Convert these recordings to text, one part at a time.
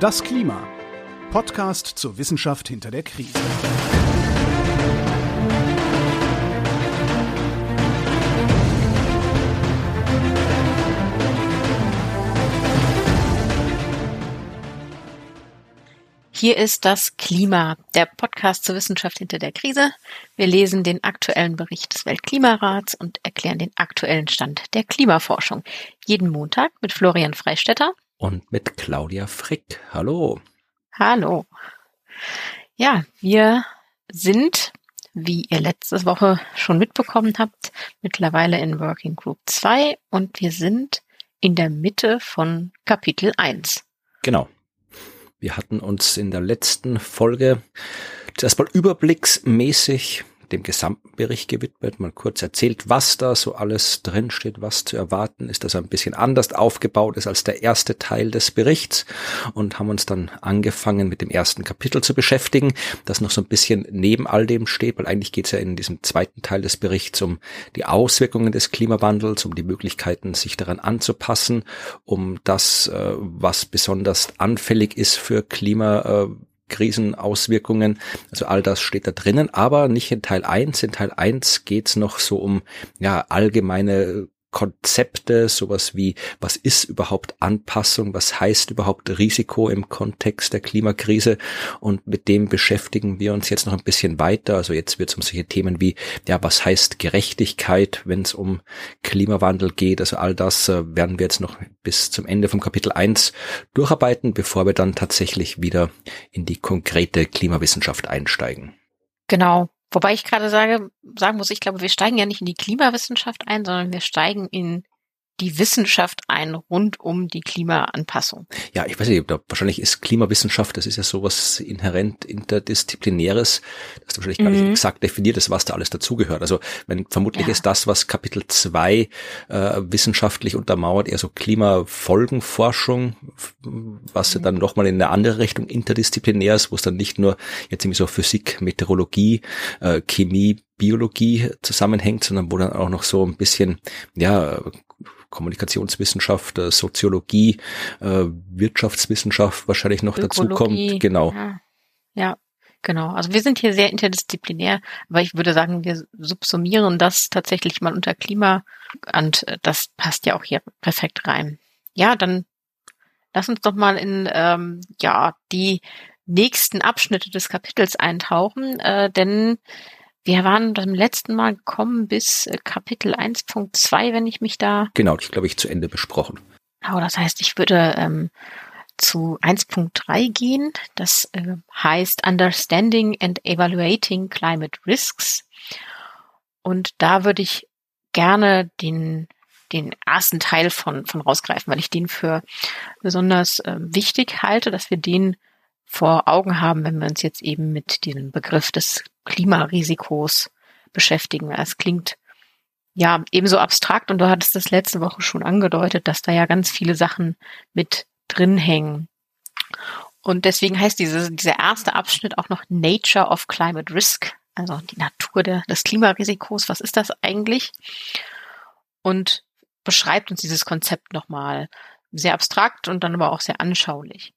Das Klima. Podcast zur Wissenschaft hinter der Krise. Hier ist das Klima, der Podcast zur Wissenschaft hinter der Krise. Wir lesen den aktuellen Bericht des Weltklimarats und erklären den aktuellen Stand der Klimaforschung. Jeden Montag mit Florian Freistetter und mit Claudia Frick. Hallo. Hallo. Ja, wir sind, wie ihr letzte Woche schon mitbekommen habt, mittlerweile in Working Group 2 und wir sind in der Mitte von Kapitel 1. Genau. Wir hatten uns in der letzten Folge zuerst mal überblicksmäßig dem gesamten Bericht gewidmet, mal kurz erzählt, was da so alles drinsteht, was zu erwarten ist, dass er ein bisschen anders aufgebaut ist als der erste Teil des Berichts und haben uns dann angefangen mit dem ersten Kapitel zu beschäftigen, das noch so ein bisschen neben all dem steht, weil eigentlich geht es ja in diesem zweiten Teil des Berichts um die Auswirkungen des Klimawandels, um die Möglichkeiten, sich daran anzupassen, um das, äh, was besonders anfällig ist für Klima äh, Krisenauswirkungen. Also all das steht da drinnen, aber nicht in Teil 1. In Teil 1 geht's noch so um ja allgemeine Konzepte, sowas wie, was ist überhaupt Anpassung, was heißt überhaupt Risiko im Kontext der Klimakrise und mit dem beschäftigen wir uns jetzt noch ein bisschen weiter. Also jetzt wird es um solche Themen wie, ja, was heißt Gerechtigkeit, wenn es um Klimawandel geht. Also all das äh, werden wir jetzt noch bis zum Ende vom Kapitel 1 durcharbeiten, bevor wir dann tatsächlich wieder in die konkrete Klimawissenschaft einsteigen. Genau. Wobei ich gerade sage, sagen muss, ich glaube, wir steigen ja nicht in die Klimawissenschaft ein, sondern wir steigen in die Wissenschaft ein rund um die Klimaanpassung. Ja, ich weiß nicht, wahrscheinlich ist Klimawissenschaft, das ist ja sowas inhärent interdisziplinäres, das wahrscheinlich gar nicht mhm. exakt definiert ist, was da alles dazugehört. Also wenn, vermutlich ja. ist das, was Kapitel 2 äh, wissenschaftlich untermauert, eher so Klimafolgenforschung, was mhm. dann nochmal in eine andere Richtung interdisziplinär ist, wo es dann nicht nur jetzt irgendwie so Physik, Meteorologie, äh, Chemie, Biologie zusammenhängt, sondern wo dann auch noch so ein bisschen, ja, Kommunikationswissenschaft, äh, Soziologie, äh, Wirtschaftswissenschaft wahrscheinlich noch dazu kommt. Genau. Ja. ja. Genau, also wir sind hier sehr interdisziplinär, aber ich würde sagen, wir subsumieren das tatsächlich mal unter Klima und äh, das passt ja auch hier perfekt rein. Ja, dann lass uns doch mal in ähm, ja die nächsten Abschnitte des Kapitels eintauchen, äh, denn wir waren beim letzten Mal gekommen bis äh, Kapitel 1.2, wenn ich mich da. Genau, ich glaube ich zu Ende besprochen. Oh, das heißt, ich würde ähm, zu 1.3 gehen. Das äh, heißt Understanding and Evaluating Climate Risks. Und da würde ich gerne den den ersten Teil von, von rausgreifen, weil ich den für besonders äh, wichtig halte, dass wir den vor Augen haben, wenn wir uns jetzt eben mit diesem Begriff des Klimarisikos beschäftigen. Es klingt ja ebenso abstrakt und du hattest das letzte Woche schon angedeutet, dass da ja ganz viele Sachen mit drin hängen. Und deswegen heißt diese, dieser erste Abschnitt auch noch Nature of Climate Risk, also die Natur der, des Klimarisikos. Was ist das eigentlich? Und beschreibt uns dieses Konzept nochmal sehr abstrakt und dann aber auch sehr anschaulich.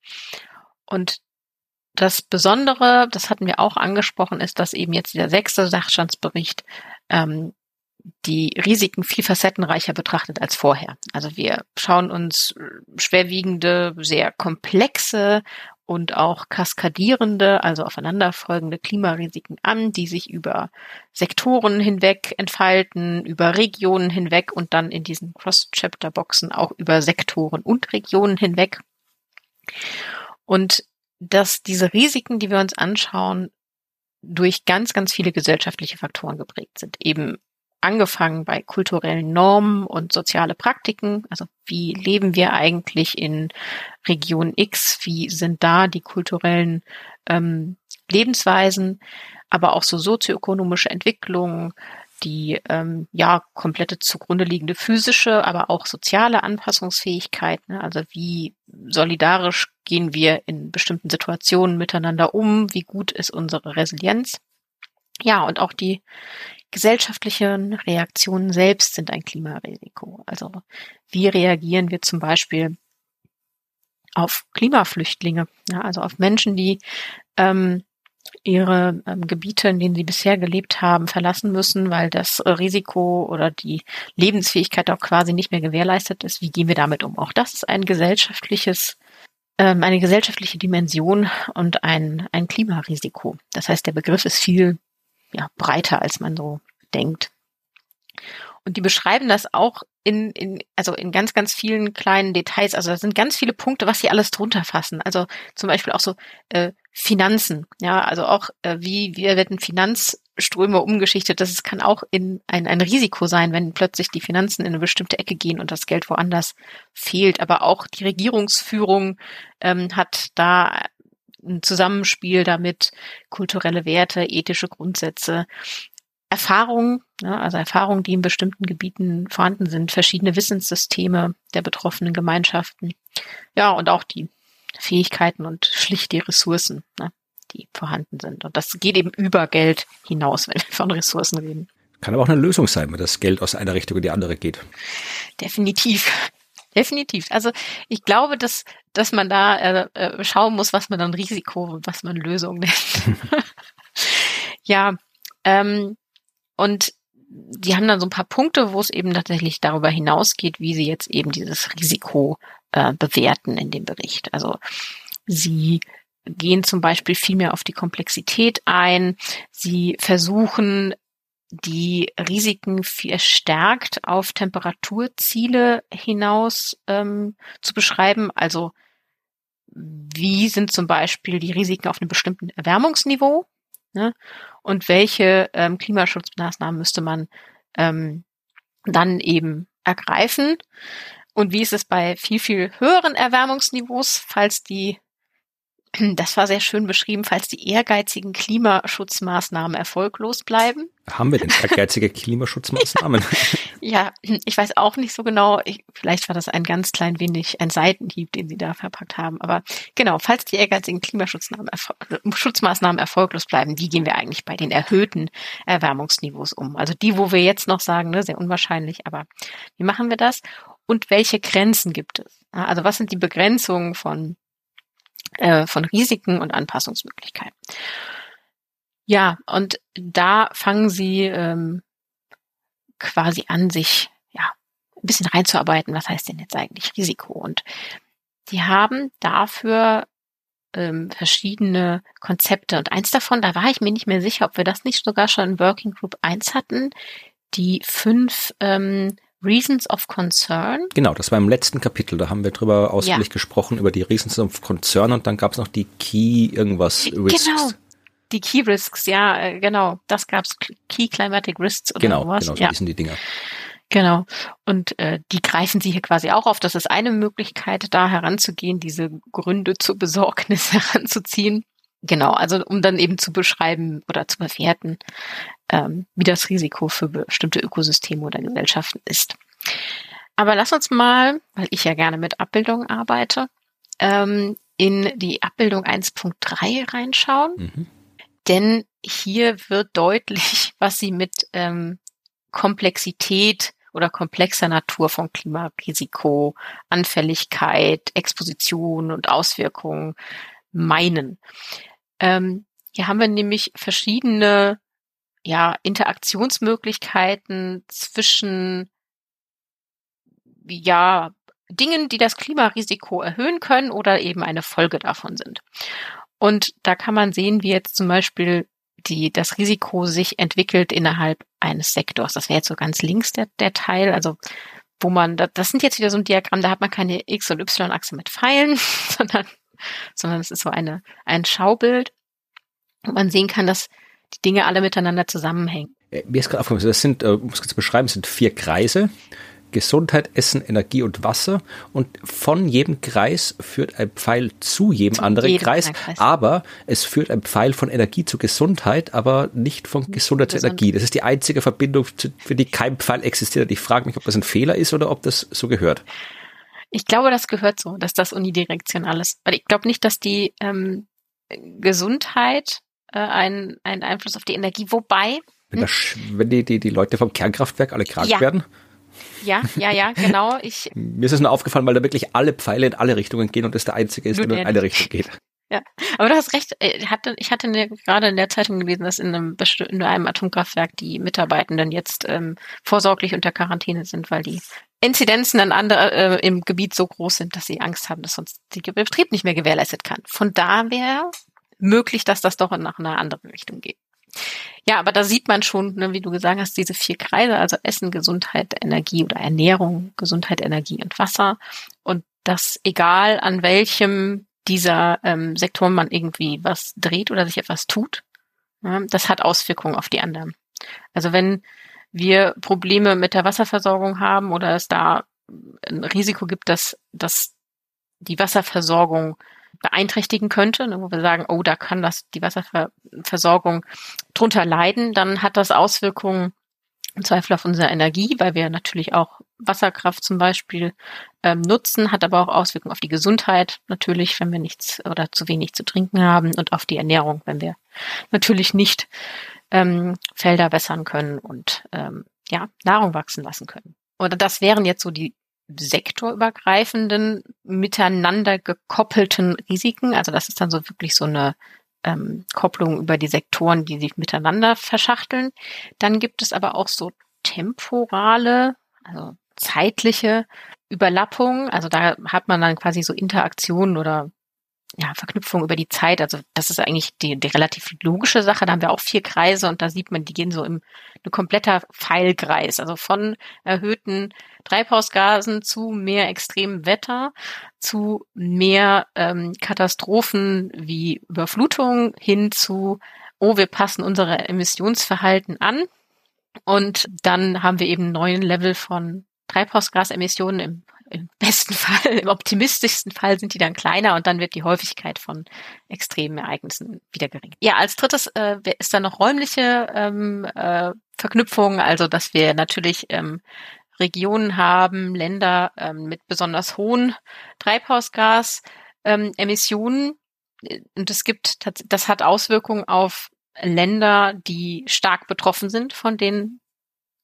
Und das Besondere, das hatten wir auch angesprochen, ist, dass eben jetzt der sechste Sachstandsbericht ähm, die Risiken viel facettenreicher betrachtet als vorher. Also wir schauen uns schwerwiegende, sehr komplexe und auch kaskadierende, also aufeinanderfolgende Klimarisiken an, die sich über Sektoren hinweg entfalten, über Regionen hinweg und dann in diesen Cross-Chapter-Boxen auch über Sektoren und Regionen hinweg. Und dass diese Risiken, die wir uns anschauen, durch ganz, ganz viele gesellschaftliche Faktoren geprägt sind. Eben angefangen bei kulturellen Normen und soziale Praktiken. Also wie leben wir eigentlich in Region X? Wie sind da die kulturellen ähm, Lebensweisen? Aber auch so sozioökonomische Entwicklungen, die ähm, ja komplette zugrunde liegende physische, aber auch soziale Anpassungsfähigkeit. Ne? Also wie solidarisch gehen wir in bestimmten Situationen miteinander um? Wie gut ist unsere Resilienz? Ja, und auch die gesellschaftlichen Reaktionen selbst sind ein Klimarisiko. Also wie reagieren wir zum Beispiel auf Klimaflüchtlinge, ja, also auf Menschen, die ähm, ihre ähm, Gebiete, in denen sie bisher gelebt haben, verlassen müssen, weil das Risiko oder die Lebensfähigkeit auch quasi nicht mehr gewährleistet ist. Wie gehen wir damit um? Auch das ist ein gesellschaftliches, ähm, eine gesellschaftliche Dimension und ein, ein Klimarisiko. Das heißt, der Begriff ist viel ja, breiter, als man so denkt. Und die beschreiben das auch in, in, also in ganz, ganz vielen kleinen Details. Also da sind ganz viele Punkte, was sie alles drunter fassen. Also zum Beispiel auch so äh, Finanzen. Ja, also auch äh, wie, wie werden Finanzströme umgeschichtet. Das kann auch in ein, ein Risiko sein, wenn plötzlich die Finanzen in eine bestimmte Ecke gehen und das Geld woanders fehlt. Aber auch die Regierungsführung ähm, hat da ein Zusammenspiel damit, kulturelle Werte, ethische Grundsätze. Erfahrungen, ne, also Erfahrungen, die in bestimmten Gebieten vorhanden sind, verschiedene Wissenssysteme der betroffenen Gemeinschaften. Ja, und auch die Fähigkeiten und schlicht die Ressourcen, ne, die vorhanden sind. Und das geht eben über Geld hinaus, wenn wir von Ressourcen reden. Kann aber auch eine Lösung sein, wenn das Geld aus einer Richtung in die andere geht. Definitiv. Definitiv. Also ich glaube, dass, dass man da äh, äh schauen muss, was man dann Risiko und was man Lösung nennt. ja, ähm, und die haben dann so ein paar Punkte, wo es eben tatsächlich darüber hinausgeht, wie sie jetzt eben dieses Risiko äh, bewerten in dem Bericht. Also sie gehen zum Beispiel viel mehr auf die Komplexität ein. Sie versuchen die Risiken verstärkt auf Temperaturziele hinaus ähm, zu beschreiben. Also wie sind zum Beispiel die Risiken auf einem bestimmten Erwärmungsniveau? Ne? Und welche ähm, Klimaschutzmaßnahmen müsste man ähm, dann eben ergreifen? Und wie ist es bei viel, viel höheren Erwärmungsniveaus, falls die das war sehr schön beschrieben, falls die ehrgeizigen Klimaschutzmaßnahmen erfolglos bleiben. Haben wir denn ehrgeizige Klimaschutzmaßnahmen? ja, ich weiß auch nicht so genau. Ich, vielleicht war das ein ganz klein wenig ein Seitenhieb, den Sie da verpackt haben. Aber genau, falls die ehrgeizigen Klimaschutzmaßnahmen erfolglos bleiben, wie gehen wir eigentlich bei den erhöhten Erwärmungsniveaus um? Also die, wo wir jetzt noch sagen, ne, sehr unwahrscheinlich, aber wie machen wir das? Und welche Grenzen gibt es? Also was sind die Begrenzungen von äh, von Risiken und Anpassungsmöglichkeiten. Ja, und da fangen sie ähm, quasi an, sich ja ein bisschen reinzuarbeiten, was heißt denn jetzt eigentlich Risiko? Und die haben dafür ähm, verschiedene Konzepte. Und eins davon, da war ich mir nicht mehr sicher, ob wir das nicht sogar schon in Working Group 1 hatten, die fünf ähm, Reasons of Concern. Genau, das war im letzten Kapitel, da haben wir drüber ausführlich ja. gesprochen, über die Reasons of Concern und dann gab es noch die Key irgendwas Risks. Genau, die Key Risks, ja, äh, genau, das gab es, Key Climatic Risks oder genau, sowas. Genau, so ja. sind die Dinger. Genau. Und äh, die greifen sie hier quasi auch auf. Das ist eine Möglichkeit, da heranzugehen, diese Gründe zur Besorgnis heranzuziehen. Genau, also um dann eben zu beschreiben oder zu bewerten, ähm, wie das Risiko für bestimmte Ökosysteme oder Gesellschaften ist. Aber lass uns mal, weil ich ja gerne mit Abbildungen arbeite, ähm, in die Abbildung 1.3 reinschauen. Mhm. Denn hier wird deutlich, was sie mit ähm, Komplexität oder komplexer Natur von Klimarisiko, Anfälligkeit, Exposition und Auswirkungen meinen. Ähm, hier haben wir nämlich verschiedene ja, Interaktionsmöglichkeiten zwischen ja, Dingen, die das Klimarisiko erhöhen können oder eben eine Folge davon sind. Und da kann man sehen, wie jetzt zum Beispiel die, das Risiko sich entwickelt innerhalb eines Sektors. Das wäre jetzt so ganz links der, der Teil, also wo man, das sind jetzt wieder so ein Diagramm, da hat man keine X- und Y-Achse mit Pfeilen, sondern, sondern es ist so eine, ein Schaubild. Und man sehen kann, dass die Dinge alle miteinander zusammenhängen. Äh, mir ist gerade aufgefallen, das sind, äh, muss ich beschreiben, sind vier Kreise. Gesundheit, Essen, Energie und Wasser. Und von jedem Kreis führt ein Pfeil zu jedem zu anderen jedem Kreis, Kreis, Aber es führt ein Pfeil von Energie zu Gesundheit, aber nicht von Gesundheit zu Energie. Das ist die einzige Verbindung, für die kein Pfeil existiert. Ich frage mich, ob das ein Fehler ist oder ob das so gehört. Ich glaube, das gehört so, dass das unidirektional ist. Weil ich glaube nicht, dass die ähm, Gesundheit äh, einen, Einfluss auf die Energie. Wobei. Wenn, das, wenn die, die, die Leute vom Kernkraftwerk alle krank ja. werden? Ja, ja, ja, genau. Ich, Mir ist es nur aufgefallen, weil da wirklich alle Pfeile in alle Richtungen gehen und das der einzige ist, der nur in eine Richtung geht. Ja, aber du hast recht. Ich äh, hatte, ich hatte gerade in der Zeitung gelesen, dass in einem, in einem Atomkraftwerk die Mitarbeitenden jetzt ähm, vorsorglich unter Quarantäne sind, weil die Inzidenzen an andere, äh, im Gebiet so groß sind, dass sie Angst haben, dass sonst der Betrieb nicht mehr gewährleistet kann. Von da wäre möglich, dass das doch nach einer anderen Richtung geht. Ja, aber da sieht man schon, ne, wie du gesagt hast, diese vier Kreise, also Essen, Gesundheit, Energie oder Ernährung, Gesundheit, Energie und Wasser. Und das egal an welchem dieser ähm, Sektoren man irgendwie was dreht oder sich etwas tut, ja, das hat Auswirkungen auf die anderen. Also wenn wir Probleme mit der Wasserversorgung haben oder es da ein Risiko gibt, dass, dass die Wasserversorgung beeinträchtigen könnte, ne, wo wir sagen, oh, da kann das die Wasserversorgung drunter leiden, dann hat das Auswirkungen im Zweifel auf unsere Energie, weil wir natürlich auch Wasserkraft zum Beispiel ähm, nutzen, hat aber auch Auswirkungen auf die Gesundheit natürlich, wenn wir nichts oder zu wenig zu trinken haben und auf die Ernährung, wenn wir natürlich nicht ähm, Felder wässern können und ähm, ja Nahrung wachsen lassen können. Oder das wären jetzt so die sektorübergreifenden, miteinander gekoppelten Risiken. Also das ist dann so wirklich so eine ähm, Kopplung über die Sektoren, die sich miteinander verschachteln. Dann gibt es aber auch so temporale, also zeitliche Überlappungen. Also da hat man dann quasi so Interaktionen oder ja, Verknüpfung über die Zeit. Also das ist eigentlich die, die relativ logische Sache. Da haben wir auch vier Kreise und da sieht man, die gehen so im ein kompletter Pfeilkreis. Also von erhöhten Treibhausgasen zu mehr extremem Wetter, zu mehr ähm, Katastrophen wie Überflutung hin zu, oh, wir passen unsere Emissionsverhalten an. Und dann haben wir eben einen neuen Level von Treibhausgasemissionen im im besten Fall, im optimistischsten Fall sind die dann kleiner und dann wird die Häufigkeit von extremen Ereignissen wieder gering. Ja, als drittes äh, ist dann noch räumliche ähm, äh, Verknüpfung, also dass wir natürlich ähm, Regionen haben, Länder ähm, mit besonders hohen Treibhausgasemissionen. Ähm, und es gibt, das hat Auswirkungen auf Länder, die stark betroffen sind von den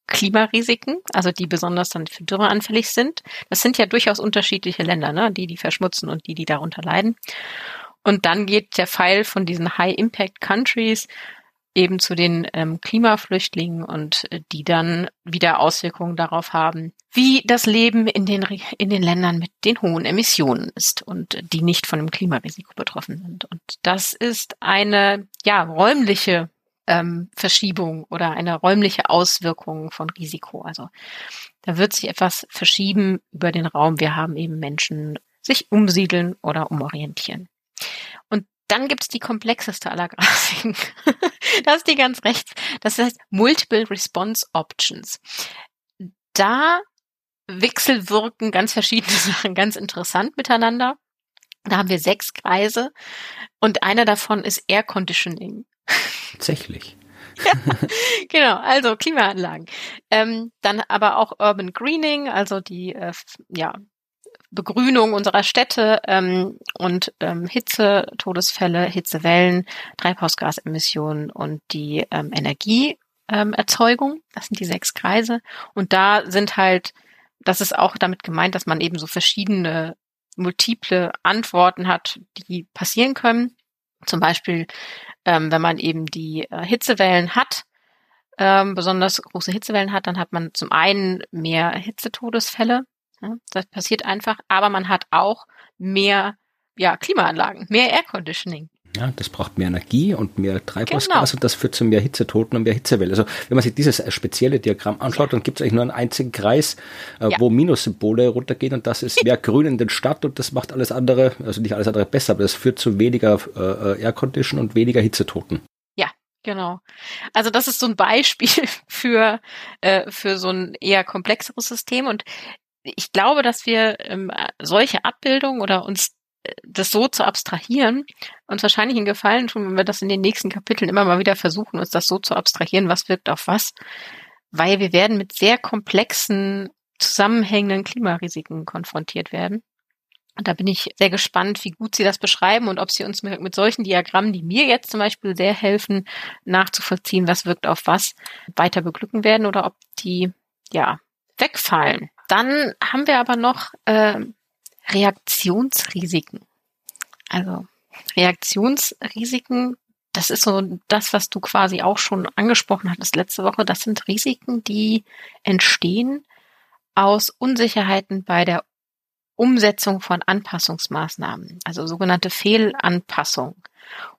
Klimarisiken, also die besonders dann für Dürre anfällig sind. Das sind ja durchaus unterschiedliche Länder, ne? die, die verschmutzen und die, die darunter leiden. Und dann geht der Pfeil von diesen High-Impact-Countries eben zu den ähm, Klimaflüchtlingen und äh, die dann wieder Auswirkungen darauf haben, wie das Leben in den, in den Ländern mit den hohen Emissionen ist und die nicht von dem Klimarisiko betroffen sind. Und das ist eine, ja, räumliche ähm, Verschiebung oder eine räumliche Auswirkung von Risiko. Also da wird sich etwas verschieben über den Raum. Wir haben eben Menschen sich umsiedeln oder umorientieren. Und dann gibt's die komplexeste aller Grafiken. das ist die ganz rechts. Das heißt Multiple Response Options. Da wechselwirken ganz verschiedene Sachen ganz interessant miteinander. Da haben wir sechs Kreise und einer davon ist Air Conditioning. Tatsächlich. ja, genau, also Klimaanlagen. Ähm, dann aber auch Urban Greening, also die äh, ja, Begrünung unserer Städte ähm, und ähm, Hitze, Todesfälle, Hitzewellen, Treibhausgasemissionen und die ähm, Energieerzeugung. das sind die sechs Kreise. Und da sind halt, das ist auch damit gemeint, dass man eben so verschiedene multiple Antworten hat, die passieren können. Zum Beispiel ähm, wenn man eben die äh, Hitzewellen hat, ähm, besonders große Hitzewellen hat, dann hat man zum einen mehr Hitzetodesfälle. Ja, das passiert einfach, aber man hat auch mehr ja, Klimaanlagen, mehr Air Conditioning. Ja, das braucht mehr Energie und mehr Treibhausgas genau. und das führt zu mehr Hitzetoten und mehr Hitzewelle. Also wenn man sich dieses äh, spezielle Diagramm anschaut, ja. dann gibt es eigentlich nur einen einzigen Kreis, äh, ja. wo Minussymbole runtergehen und das ist mehr Grün in den Stadt und das macht alles andere, also nicht alles andere besser, aber das führt zu weniger äh, äh Aircondition und weniger Hitzetoten. Ja, genau. Also das ist so ein Beispiel für, äh, für so ein eher komplexeres System und ich glaube, dass wir ähm, solche Abbildungen oder uns das so zu abstrahieren, uns wahrscheinlich einen Gefallen tun, wenn wir das in den nächsten Kapiteln immer mal wieder versuchen, uns das so zu abstrahieren, was wirkt auf was, weil wir werden mit sehr komplexen, zusammenhängenden Klimarisiken konfrontiert werden. Und da bin ich sehr gespannt, wie gut Sie das beschreiben und ob Sie uns mit, mit solchen Diagrammen, die mir jetzt zum Beispiel sehr helfen, nachzuvollziehen, was wirkt auf was, weiter beglücken werden oder ob die, ja, wegfallen. Dann haben wir aber noch äh, Reaktionsrisiken. Also Reaktionsrisiken, das ist so das, was du quasi auch schon angesprochen hattest letzte Woche. Das sind Risiken, die entstehen aus Unsicherheiten bei der Umsetzung von Anpassungsmaßnahmen, also sogenannte Fehlanpassung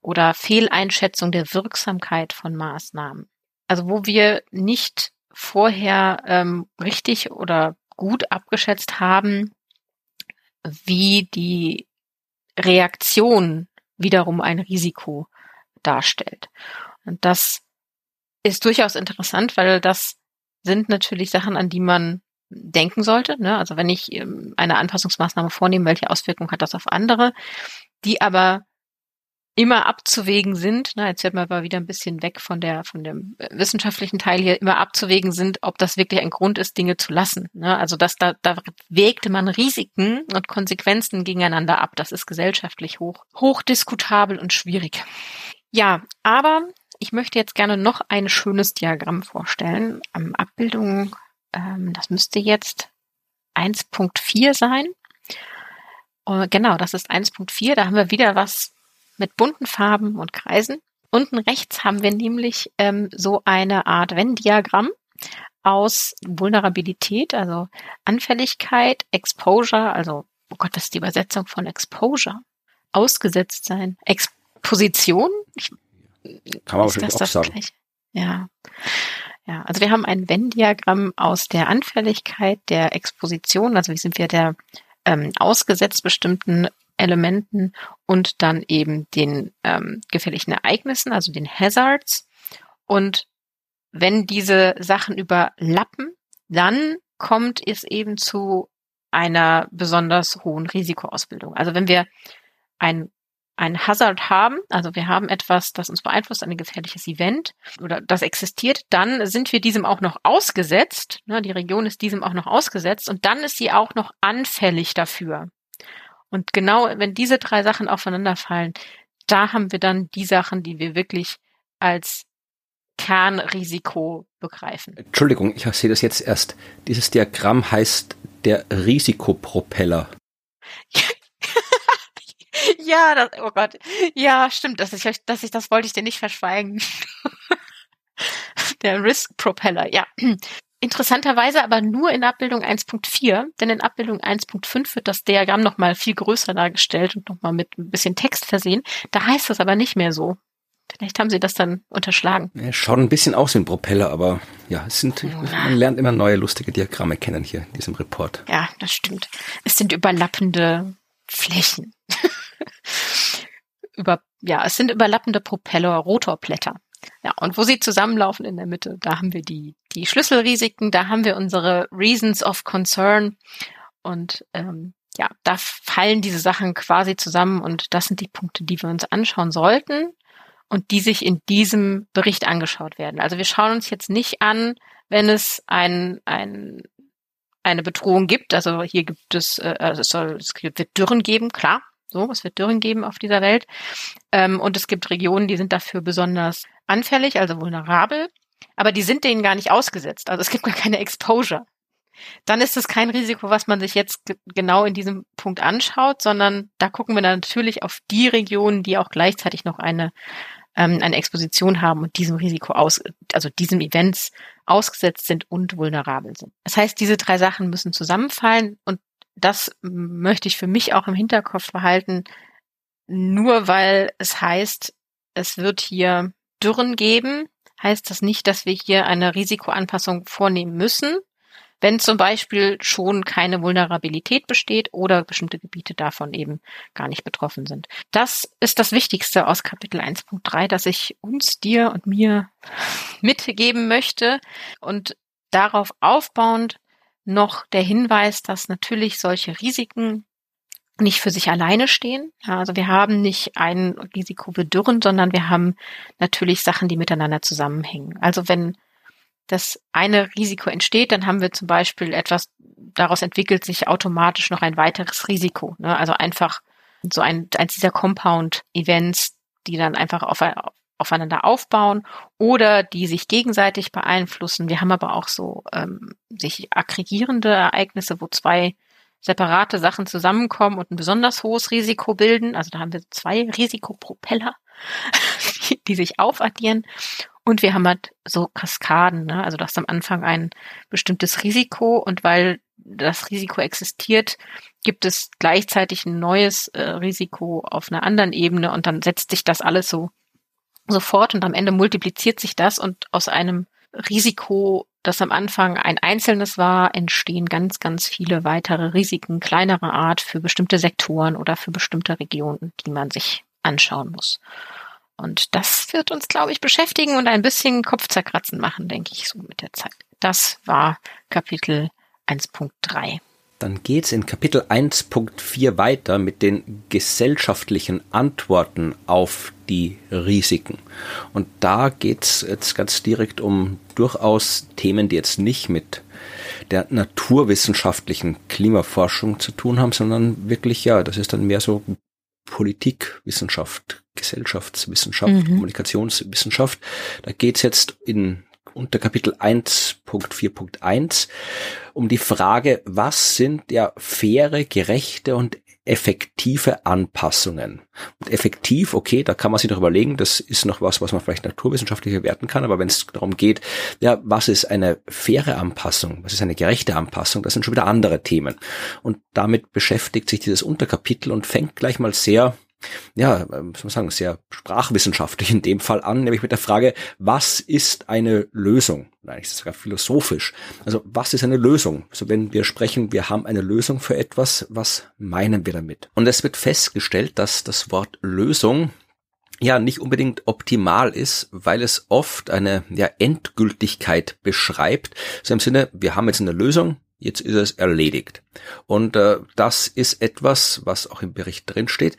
oder Fehleinschätzung der Wirksamkeit von Maßnahmen. Also wo wir nicht vorher ähm, richtig oder gut abgeschätzt haben, wie die Reaktion wiederum ein Risiko darstellt. Und das ist durchaus interessant, weil das sind natürlich Sachen, an die man denken sollte. Ne? Also wenn ich ähm, eine Anpassungsmaßnahme vornehme, welche Auswirkungen hat das auf andere, die aber immer abzuwägen sind, na, jetzt wird man aber wieder ein bisschen weg von der, von dem äh, wissenschaftlichen Teil hier, immer abzuwägen sind, ob das wirklich ein Grund ist, Dinge zu lassen. Ne? Also das, da, da wägte man Risiken und Konsequenzen gegeneinander ab. Das ist gesellschaftlich hoch, hochdiskutabel und schwierig. Ja, aber ich möchte jetzt gerne noch ein schönes Diagramm vorstellen. Ähm, Abbildung, ähm, das müsste jetzt 1.4 sein. Uh, genau, das ist 1.4. Da haben wir wieder was mit bunten Farben und Kreisen. Unten rechts haben wir nämlich ähm, so eine Art Venn-Diagramm aus Vulnerabilität, also Anfälligkeit, Exposure, also, oh Gott, was ist die Übersetzung von Exposure? Ausgesetzt sein. Exposition? Ich, Kann man wahrscheinlich auch sagen. Gleich? Ja. Ja, also wir haben ein Venn-Diagramm aus der Anfälligkeit, der Exposition, also wie sind wir der ähm, ausgesetzt bestimmten Elementen und dann eben den ähm, gefährlichen Ereignissen, also den Hazards. Und wenn diese Sachen überlappen, dann kommt es eben zu einer besonders hohen Risikoausbildung. Also wenn wir ein ein Hazard haben, also wir haben etwas, das uns beeinflusst, ein gefährliches Event oder das existiert, dann sind wir diesem auch noch ausgesetzt. Ne, die Region ist diesem auch noch ausgesetzt und dann ist sie auch noch anfällig dafür. Und genau, wenn diese drei Sachen aufeinander fallen, da haben wir dann die Sachen, die wir wirklich als Kernrisiko begreifen. Entschuldigung, ich sehe das jetzt erst. Dieses Diagramm heißt der Risikopropeller. ja, das, oh Gott. Ja, stimmt, dass ich, dass ich, das wollte ich dir nicht verschweigen. der Risk Propeller, ja. Interessanterweise aber nur in Abbildung 1.4, denn in Abbildung 1.5 wird das Diagramm nochmal viel größer dargestellt und nochmal mit ein bisschen Text versehen. Da heißt das aber nicht mehr so. Vielleicht haben sie das dann unterschlagen. Ja, schaut ein bisschen aus wie ein Propeller, aber ja, es sind, man lernt immer neue lustige Diagramme kennen hier in diesem Report. Ja, das stimmt. Es sind überlappende Flächen. Über, ja, es sind überlappende Propeller, Rotorblätter. Ja, und wo sie zusammenlaufen in der Mitte, da haben wir die, die Schlüsselrisiken, da haben wir unsere Reasons of Concern und ähm, ja, da fallen diese Sachen quasi zusammen und das sind die Punkte, die wir uns anschauen sollten und die sich in diesem Bericht angeschaut werden. Also wir schauen uns jetzt nicht an, wenn es ein, ein eine Bedrohung gibt. Also hier gibt es, äh, also es, soll, es wird Dürren geben, klar. So, es wird Dürren geben auf dieser Welt. Ähm, und es gibt Regionen, die sind dafür besonders anfällig, also vulnerabel, aber die sind denen gar nicht ausgesetzt. Also es gibt gar keine Exposure. Dann ist es kein Risiko, was man sich jetzt genau in diesem Punkt anschaut, sondern da gucken wir natürlich auf die Regionen, die auch gleichzeitig noch eine, ähm, eine Exposition haben und diesem Risiko aus, also diesem Events ausgesetzt sind und vulnerabel sind. Das heißt, diese drei Sachen müssen zusammenfallen und das möchte ich für mich auch im Hinterkopf behalten. Nur weil es heißt, es wird hier Dürren geben, heißt das nicht, dass wir hier eine Risikoanpassung vornehmen müssen, wenn zum Beispiel schon keine Vulnerabilität besteht oder bestimmte Gebiete davon eben gar nicht betroffen sind. Das ist das Wichtigste aus Kapitel 1.3, das ich uns, dir und mir mitgeben möchte und darauf aufbauend noch der Hinweis, dass natürlich solche Risiken nicht für sich alleine stehen. Also wir haben nicht ein Risiko für Dürren, sondern wir haben natürlich Sachen, die miteinander zusammenhängen. Also wenn das eine Risiko entsteht, dann haben wir zum Beispiel etwas, daraus entwickelt sich automatisch noch ein weiteres Risiko. Ne? Also einfach so ein, eins dieser Compound-Events, die dann einfach auf, aufeinander aufbauen oder die sich gegenseitig beeinflussen. Wir haben aber auch so ähm, sich aggregierende Ereignisse, wo zwei separate Sachen zusammenkommen und ein besonders hohes Risiko bilden. Also da haben wir zwei Risikopropeller, die, die sich aufaddieren. Und wir haben halt so Kaskaden, ne? also du hast am Anfang ein bestimmtes Risiko und weil das Risiko existiert, gibt es gleichzeitig ein neues äh, Risiko auf einer anderen Ebene und dann setzt sich das alles so sofort und am Ende multipliziert sich das und aus einem Risiko, das am Anfang ein einzelnes war, entstehen ganz, ganz viele weitere Risiken kleinerer Art für bestimmte Sektoren oder für bestimmte Regionen, die man sich anschauen muss. Und das wird uns, glaube ich, beschäftigen und ein bisschen Kopfzerkratzen machen, denke ich, so mit der Zeit. Das war Kapitel 1.3. Dann geht's in Kapitel 1.4 weiter mit den gesellschaftlichen Antworten auf die Risiken. Und da geht's jetzt ganz direkt um durchaus Themen, die jetzt nicht mit der naturwissenschaftlichen Klimaforschung zu tun haben, sondern wirklich, ja, das ist dann mehr so Politikwissenschaft, Gesellschaftswissenschaft, mhm. Kommunikationswissenschaft. Da geht's jetzt in unter Kapitel 1.4.1 um die Frage, was sind ja faire, gerechte und effektive Anpassungen. Und effektiv, okay, da kann man sich noch überlegen, das ist noch was, was man vielleicht naturwissenschaftlich bewerten kann, aber wenn es darum geht, ja, was ist eine faire Anpassung, was ist eine gerechte Anpassung, das sind schon wieder andere Themen. Und damit beschäftigt sich dieses Unterkapitel und fängt gleich mal sehr ja, muss man sagen, sehr sprachwissenschaftlich in dem Fall an, nämlich mit der Frage, was ist eine Lösung? Nein, ist sogar philosophisch. Also, was ist eine Lösung? Also, wenn wir sprechen, wir haben eine Lösung für etwas, was meinen wir damit? Und es wird festgestellt, dass das Wort Lösung ja nicht unbedingt optimal ist, weil es oft eine ja, Endgültigkeit beschreibt. So im Sinne, wir haben jetzt eine Lösung, jetzt ist es erledigt. Und äh, das ist etwas, was auch im Bericht drin steht,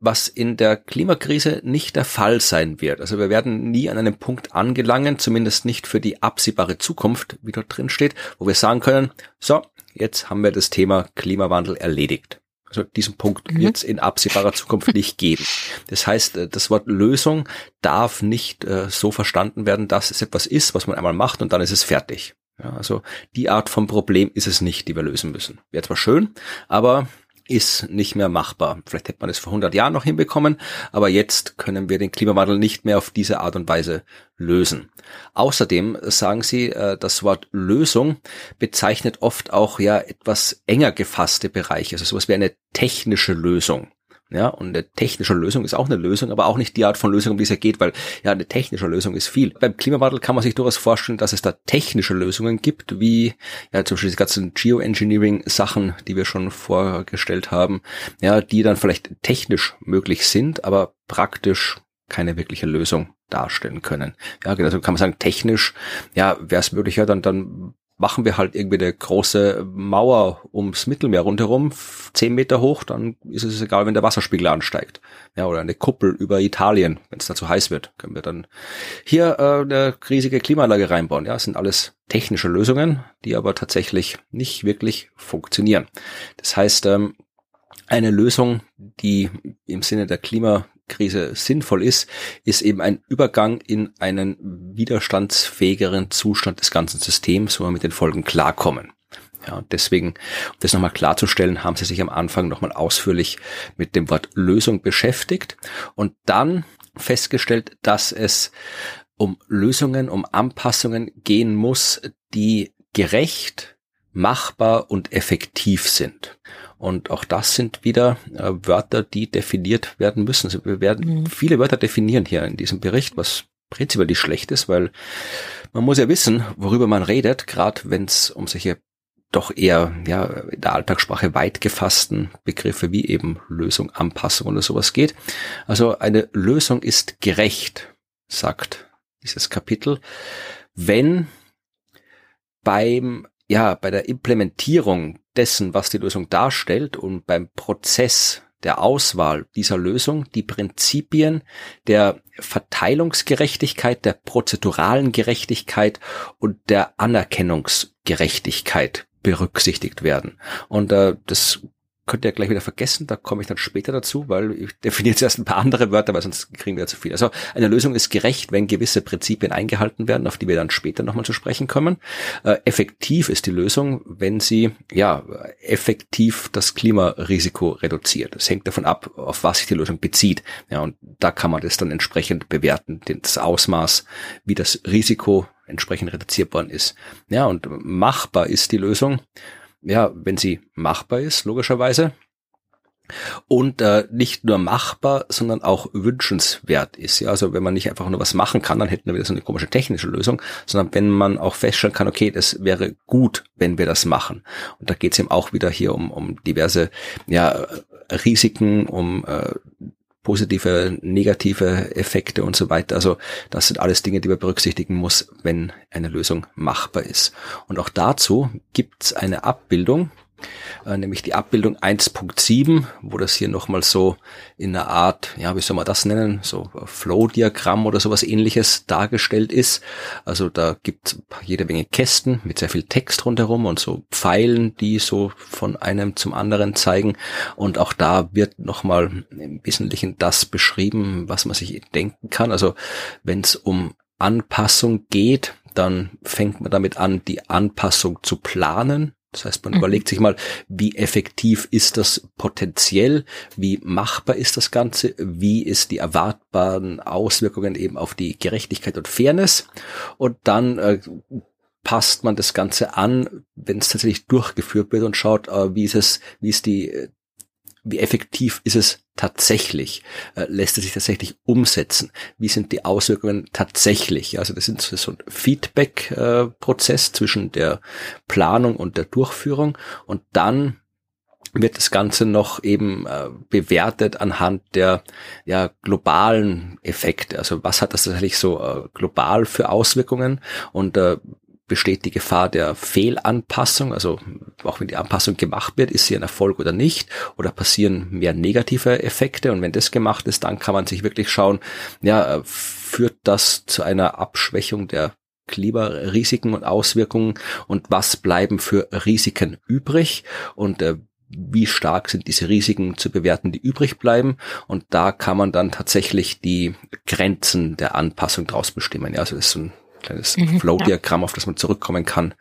was in der Klimakrise nicht der Fall sein wird. Also wir werden nie an einem Punkt angelangen, zumindest nicht für die absehbare Zukunft, wie dort drin steht, wo wir sagen können, so, jetzt haben wir das Thema Klimawandel erledigt. Also diesen Punkt mhm. wird es in absehbarer Zukunft nicht geben. Das heißt, äh, das Wort Lösung darf nicht äh, so verstanden werden, dass es etwas ist, was man einmal macht und dann ist es fertig. Ja, also die Art von Problem ist es nicht, die wir lösen müssen. Wäre zwar schön, aber ist nicht mehr machbar. Vielleicht hätte man es vor 100 Jahren noch hinbekommen, aber jetzt können wir den Klimawandel nicht mehr auf diese Art und Weise lösen. Außerdem sagen sie, äh, das Wort Lösung bezeichnet oft auch ja etwas enger gefasste Bereiche, also sowas wie eine technische Lösung. Ja, und eine technische Lösung ist auch eine Lösung, aber auch nicht die Art von Lösung, um die es ja geht, weil ja, eine technische Lösung ist viel. Beim Klimawandel kann man sich durchaus vorstellen, dass es da technische Lösungen gibt, wie ja zum Beispiel die ganzen Geoengineering-Sachen, die wir schon vorgestellt haben, ja, die dann vielleicht technisch möglich sind, aber praktisch keine wirkliche Lösung darstellen können. Ja, also kann man sagen, technisch, ja, wäre es möglicher, dann, dann machen wir halt irgendwie eine große Mauer ums Mittelmeer rundherum, zehn Meter hoch, dann ist es egal, wenn der Wasserspiegel ansteigt. Ja, oder eine Kuppel über Italien, wenn es da zu heiß wird, können wir dann hier äh, eine riesige Klimaanlage reinbauen. Ja, das sind alles technische Lösungen, die aber tatsächlich nicht wirklich funktionieren. Das heißt, ähm, eine Lösung, die im Sinne der Klima Krise sinnvoll ist, ist eben ein Übergang in einen widerstandsfähigeren Zustand des ganzen Systems, wo wir mit den Folgen klarkommen. Ja, deswegen, um das nochmal klarzustellen, haben sie sich am Anfang nochmal ausführlich mit dem Wort Lösung beschäftigt und dann festgestellt, dass es um Lösungen, um Anpassungen gehen muss, die gerecht, machbar und effektiv sind. Und auch das sind wieder äh, Wörter, die definiert werden müssen. Wir werden mhm. viele Wörter definieren hier in diesem Bericht, was prinzipiell nicht schlecht ist, weil man muss ja wissen, worüber man redet, gerade wenn es um solche doch eher ja in der Alltagssprache weit gefassten Begriffe wie eben Lösung, Anpassung oder sowas geht. Also eine Lösung ist gerecht, sagt dieses Kapitel, wenn beim ja, bei der Implementierung dessen, was die Lösung darstellt und beim Prozess der Auswahl dieser Lösung die Prinzipien der Verteilungsgerechtigkeit, der prozeduralen Gerechtigkeit und der Anerkennungsgerechtigkeit berücksichtigt werden. Und äh, das könnt ihr gleich wieder vergessen, da komme ich dann später dazu, weil ich definiere jetzt erst ein paar andere Wörter, weil sonst kriegen wir zu viel. Also eine Lösung ist gerecht, wenn gewisse Prinzipien eingehalten werden, auf die wir dann später nochmal zu sprechen kommen. Äh, effektiv ist die Lösung, wenn sie ja effektiv das Klimarisiko reduziert. Das hängt davon ab, auf was sich die Lösung bezieht. Ja, und da kann man das dann entsprechend bewerten, das Ausmaß, wie das Risiko entsprechend reduzierbar ist. Ja, und machbar ist die Lösung, ja, wenn sie machbar ist, logischerweise, und äh, nicht nur machbar, sondern auch wünschenswert ist. Ja, also wenn man nicht einfach nur was machen kann, dann hätten wir wieder so eine komische technische Lösung, sondern wenn man auch feststellen kann, okay, das wäre gut, wenn wir das machen. Und da geht es eben auch wieder hier um, um diverse ja, Risiken, um äh, positive, negative Effekte und so weiter. Also das sind alles Dinge, die man berücksichtigen muss, wenn eine Lösung machbar ist. Und auch dazu gibt es eine Abbildung, äh, nämlich die Abbildung 1.7, wo das hier nochmal so in einer Art, ja, wie soll man das nennen, so Flow-Diagramm oder sowas ähnliches dargestellt ist. Also da gibt jede Menge Kästen mit sehr viel Text rundherum und so Pfeilen, die so von einem zum anderen zeigen. Und auch da wird nochmal im Wesentlichen das beschrieben, was man sich denken kann. Also wenn es um Anpassung geht, dann fängt man damit an, die Anpassung zu planen. Das heißt, man mhm. überlegt sich mal, wie effektiv ist das potenziell, wie machbar ist das Ganze, wie ist die erwartbaren Auswirkungen eben auf die Gerechtigkeit und Fairness? Und dann äh, passt man das Ganze an, wenn es tatsächlich durchgeführt wird und schaut, äh, wie ist es, wie ist die wie effektiv ist es tatsächlich? Äh, lässt es sich tatsächlich umsetzen? Wie sind die Auswirkungen tatsächlich? Also das ist so ein Feedback-Prozess äh, zwischen der Planung und der Durchführung und dann wird das Ganze noch eben äh, bewertet anhand der ja, globalen Effekte. Also was hat das tatsächlich so global für Auswirkungen und besteht die Gefahr der Fehlanpassung, also auch wenn die Anpassung gemacht wird, ist sie ein Erfolg oder nicht, oder passieren mehr negative Effekte und wenn das gemacht ist, dann kann man sich wirklich schauen, ja, führt das zu einer Abschwächung der Klimarisiken und Auswirkungen und was bleiben für Risiken übrig und äh, wie stark sind diese Risiken zu bewerten, die übrig bleiben. Und da kann man dann tatsächlich die Grenzen der Anpassung draus bestimmen. Ja, also das ist ein kleines mhm, Flow-Diagramm, ja. auf das man zurückkommen kann,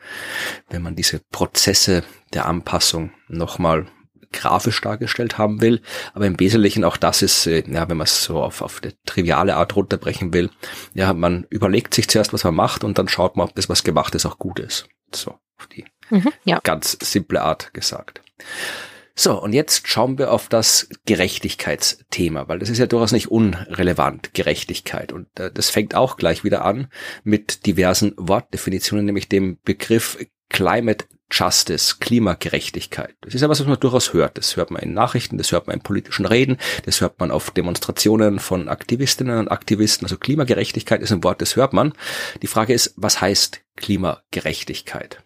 wenn man diese Prozesse der Anpassung nochmal grafisch dargestellt haben will. Aber im Wesentlichen auch das ist, äh, ja, wenn man es so auf, auf eine triviale Art runterbrechen will, ja, man überlegt sich zuerst, was man macht und dann schaut man, ob das, was gemacht ist, auch gut ist. So, auf die mhm, ja. ganz simple Art gesagt. So, und jetzt schauen wir auf das Gerechtigkeitsthema, weil das ist ja durchaus nicht unrelevant, Gerechtigkeit. Und äh, das fängt auch gleich wieder an mit diversen Wortdefinitionen, nämlich dem Begriff Climate Justice, Klimagerechtigkeit. Das ist ja was, was man durchaus hört. Das hört man in Nachrichten, das hört man in politischen Reden, das hört man auf Demonstrationen von Aktivistinnen und Aktivisten. Also Klimagerechtigkeit ist ein Wort, das hört man. Die Frage ist, was heißt Klimagerechtigkeit?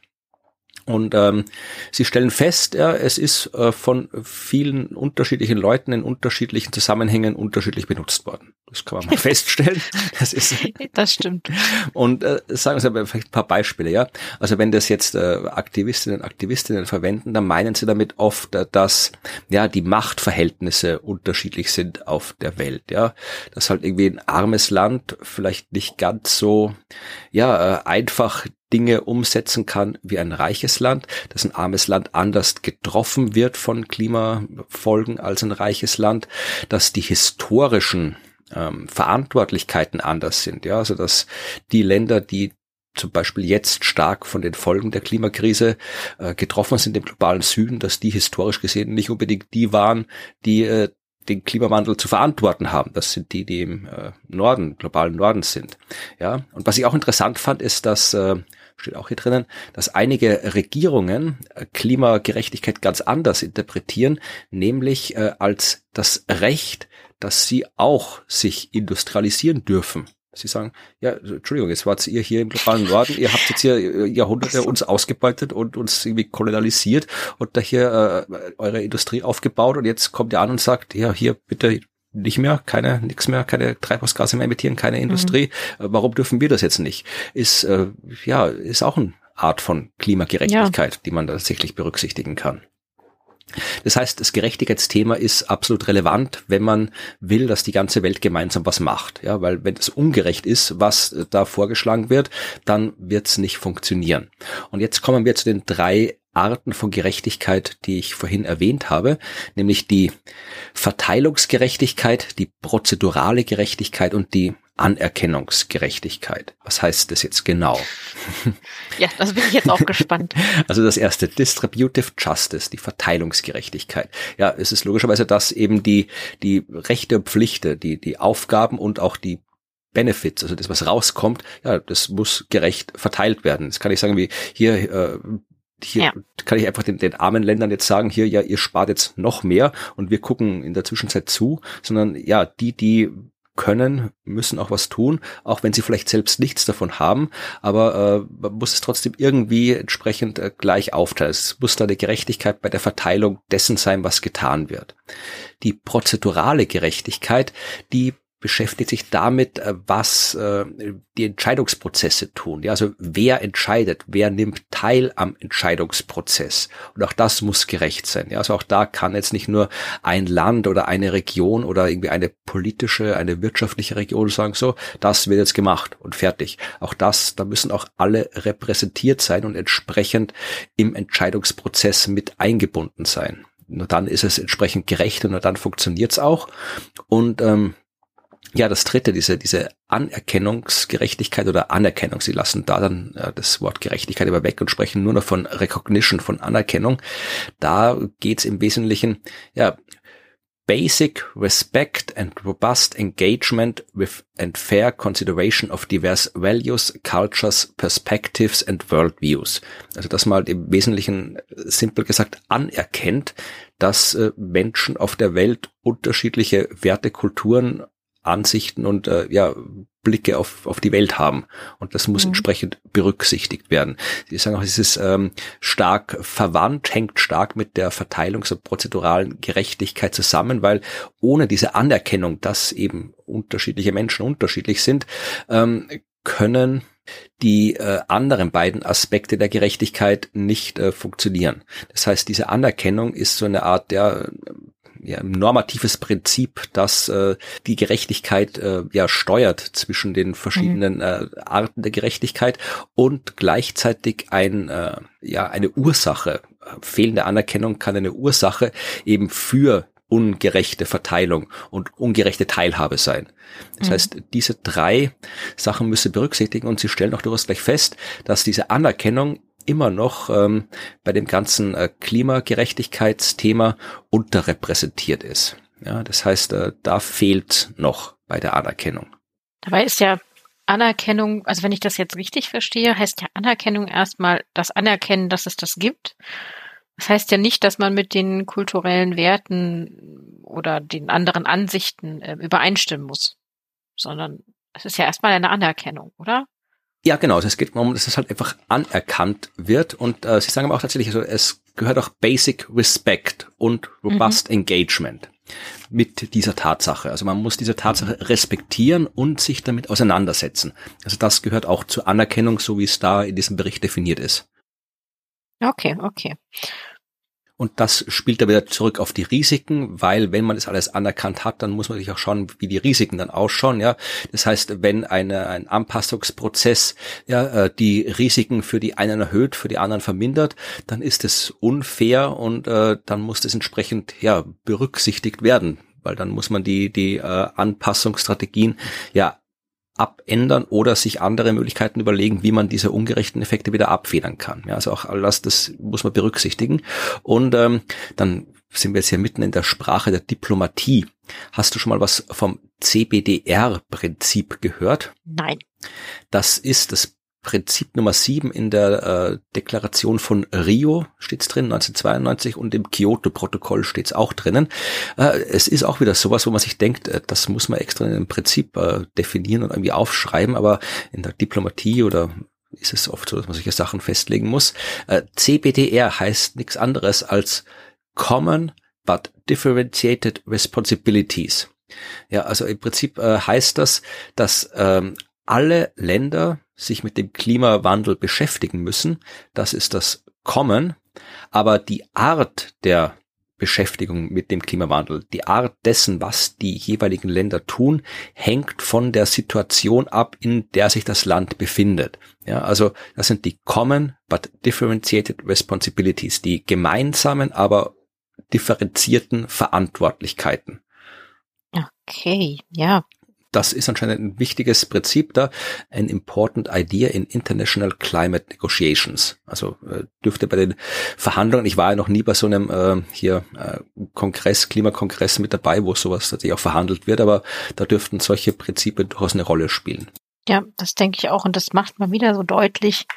Und ähm, sie stellen fest, ja, es ist äh, von vielen unterschiedlichen Leuten in unterschiedlichen Zusammenhängen unterschiedlich benutzt worden. Das kann man mal feststellen. Das ist das stimmt. Und äh, sagen Sie aber vielleicht ein paar Beispiele, ja. Also wenn das jetzt äh, Aktivistinnen und Aktivistinnen verwenden, dann meinen sie damit oft, äh, dass ja die Machtverhältnisse unterschiedlich sind auf der Welt, ja. Dass halt irgendwie ein armes Land vielleicht nicht ganz so ja äh, einfach Dinge umsetzen kann wie ein reiches Land, dass ein armes Land anders getroffen wird von Klimafolgen als ein reiches Land, dass die historischen ähm, Verantwortlichkeiten anders sind. Ja, also dass die Länder, die zum Beispiel jetzt stark von den Folgen der Klimakrise äh, getroffen sind im globalen Süden, dass die historisch gesehen nicht unbedingt die waren, die äh, den Klimawandel zu verantworten haben. Das sind die, die im äh, Norden, globalen Norden sind. Ja, und was ich auch interessant fand, ist, dass äh, steht auch hier drinnen, dass einige Regierungen äh, Klimagerechtigkeit ganz anders interpretieren, nämlich äh, als das Recht, dass sie auch sich industrialisieren dürfen. Sie sagen, ja, Entschuldigung, jetzt wart ihr hier im globalen Norden, ihr habt jetzt hier äh, Jahrhunderte uns ausgebeutet und uns irgendwie kolonialisiert und da hier äh, eure Industrie aufgebaut und jetzt kommt ihr an und sagt, ja, hier bitte nicht mehr, keine, nichts mehr, keine Treibhausgase mehr emittieren, keine. Industrie. Mhm. Warum dürfen wir das jetzt nicht? Ist, äh, ja, ist auch eine Art von Klimagerechtigkeit, ja. die man tatsächlich berücksichtigen kann. Das heißt, das Gerechtigkeitsthema ist absolut relevant, wenn man will, dass die ganze Welt gemeinsam was macht. Ja, weil wenn es ungerecht ist, was da vorgeschlagen wird, dann wird es nicht funktionieren. Und jetzt kommen wir zu den drei Arten von Gerechtigkeit, die ich vorhin erwähnt habe, nämlich die Verteilungsgerechtigkeit, die prozedurale Gerechtigkeit und die Anerkennungsgerechtigkeit. Was heißt das jetzt genau? Ja, das bin ich jetzt auch gespannt. Also das erste, Distributive Justice, die Verteilungsgerechtigkeit. Ja, es ist logischerweise, dass eben die, die Rechte und Pflichten, die, die Aufgaben und auch die Benefits, also das, was rauskommt, ja, das muss gerecht verteilt werden. Das kann ich sagen, wie hier, äh, hier ja. kann ich einfach den, den armen Ländern jetzt sagen, hier, ja, ihr spart jetzt noch mehr und wir gucken in der Zwischenzeit zu, sondern ja, die, die können, müssen auch was tun, auch wenn sie vielleicht selbst nichts davon haben, aber äh, man muss es trotzdem irgendwie entsprechend äh, gleich aufteilen. Es muss da eine Gerechtigkeit bei der Verteilung dessen sein, was getan wird. Die prozedurale Gerechtigkeit, die beschäftigt sich damit, äh, was äh, die Entscheidungsprozesse tun. Ja, also wer entscheidet, wer nimmt teil am Entscheidungsprozess. Und auch das muss gerecht sein. Ja, also auch da kann jetzt nicht nur ein Land oder eine Region oder irgendwie eine politische, eine wirtschaftliche Region sagen, so, das wird jetzt gemacht und fertig. Auch das, da müssen auch alle repräsentiert sein und entsprechend im Entscheidungsprozess mit eingebunden sein. Nur dann ist es entsprechend gerecht und nur dann funktioniert es auch. Und ähm, ja, das dritte, diese, diese Anerkennungsgerechtigkeit oder Anerkennung. Sie lassen da dann äh, das Wort Gerechtigkeit über weg und sprechen nur noch von Recognition, von Anerkennung. Da geht's im Wesentlichen, ja, basic respect and robust engagement with and fair consideration of diverse values, cultures, perspectives and worldviews. Also dass man im Wesentlichen simpel gesagt anerkennt, dass äh, Menschen auf der Welt unterschiedliche Werte, Kulturen Ansichten und äh, ja, Blicke auf, auf die Welt haben. Und das muss mhm. entsprechend berücksichtigt werden. Sie sagen auch, es ist ähm, stark verwandt, hängt stark mit der Verteilungs- und prozeduralen Gerechtigkeit zusammen, weil ohne diese Anerkennung, dass eben unterschiedliche Menschen unterschiedlich sind, ähm, können die äh, anderen beiden Aspekte der Gerechtigkeit nicht äh, funktionieren. Das heißt, diese Anerkennung ist so eine Art der ja, normatives Prinzip, das äh, die Gerechtigkeit äh, ja steuert zwischen den verschiedenen mhm. äh, Arten der Gerechtigkeit und gleichzeitig ein äh, ja eine Ursache fehlende Anerkennung kann eine Ursache eben für ungerechte Verteilung und ungerechte Teilhabe sein. Das mhm. heißt, diese drei Sachen müssen berücksichtigen und sie stellen auch durchaus gleich fest, dass diese Anerkennung immer noch ähm, bei dem ganzen äh, Klimagerechtigkeitsthema unterrepräsentiert ist. Ja, das heißt, äh, da fehlt noch bei der Anerkennung. Dabei ist ja Anerkennung, also wenn ich das jetzt richtig verstehe, heißt ja Anerkennung erstmal das Anerkennen, dass es das gibt. Das heißt ja nicht, dass man mit den kulturellen Werten oder den anderen Ansichten äh, übereinstimmen muss, sondern es ist ja erstmal eine Anerkennung, oder? Ja, genau. Also es geht darum, dass es halt einfach anerkannt wird. Und äh, Sie sagen aber auch tatsächlich, also es gehört auch Basic Respect und Robust mhm. Engagement mit dieser Tatsache. Also man muss diese Tatsache respektieren und sich damit auseinandersetzen. Also das gehört auch zur Anerkennung, so wie es da in diesem Bericht definiert ist. Okay, okay. Und das spielt da wieder zurück auf die Risiken, weil wenn man das alles anerkannt hat, dann muss man sich auch schauen, wie die Risiken dann ausschauen. Ja, das heißt, wenn eine, ein Anpassungsprozess ja äh, die Risiken für die einen erhöht, für die anderen vermindert, dann ist es unfair und äh, dann muss das entsprechend ja berücksichtigt werden, weil dann muss man die die äh, Anpassungsstrategien ja abändern oder sich andere Möglichkeiten überlegen, wie man diese ungerechten Effekte wieder abfedern kann. Ja, also auch all das, das muss man berücksichtigen. Und ähm, dann sind wir jetzt hier mitten in der Sprache der Diplomatie. Hast du schon mal was vom CBDR-Prinzip gehört? Nein. Das ist das Prinzip Nummer sieben in der äh, Deklaration von Rio steht's drin, 1992 und im Kyoto-Protokoll steht's auch drinnen. Äh, es ist auch wieder sowas, wo man sich denkt, äh, das muss man extra einem Prinzip äh, definieren und irgendwie aufschreiben, aber in der Diplomatie oder ist es oft so, dass man solche Sachen festlegen muss. Äh, CBDR heißt nichts anderes als Common but Differentiated Responsibilities. Ja, also im Prinzip äh, heißt das, dass ähm, alle Länder sich mit dem Klimawandel beschäftigen müssen. Das ist das Kommen. Aber die Art der Beschäftigung mit dem Klimawandel. Die Art dessen, was die jeweiligen Länder tun, hängt von der Situation ab, in der sich das Land befindet. Ja, also das sind die common but differentiated responsibilities, die gemeinsamen, aber differenzierten Verantwortlichkeiten. Okay, ja, das ist anscheinend ein wichtiges Prinzip da, an important idea in international climate negotiations. Also äh, dürfte bei den Verhandlungen, ich war ja noch nie bei so einem äh, hier äh, Kongress, Klimakongress mit dabei, wo sowas tatsächlich auch verhandelt wird, aber da dürften solche Prinzipien durchaus eine Rolle spielen. Ja, das denke ich auch und das macht mal wieder so deutlich,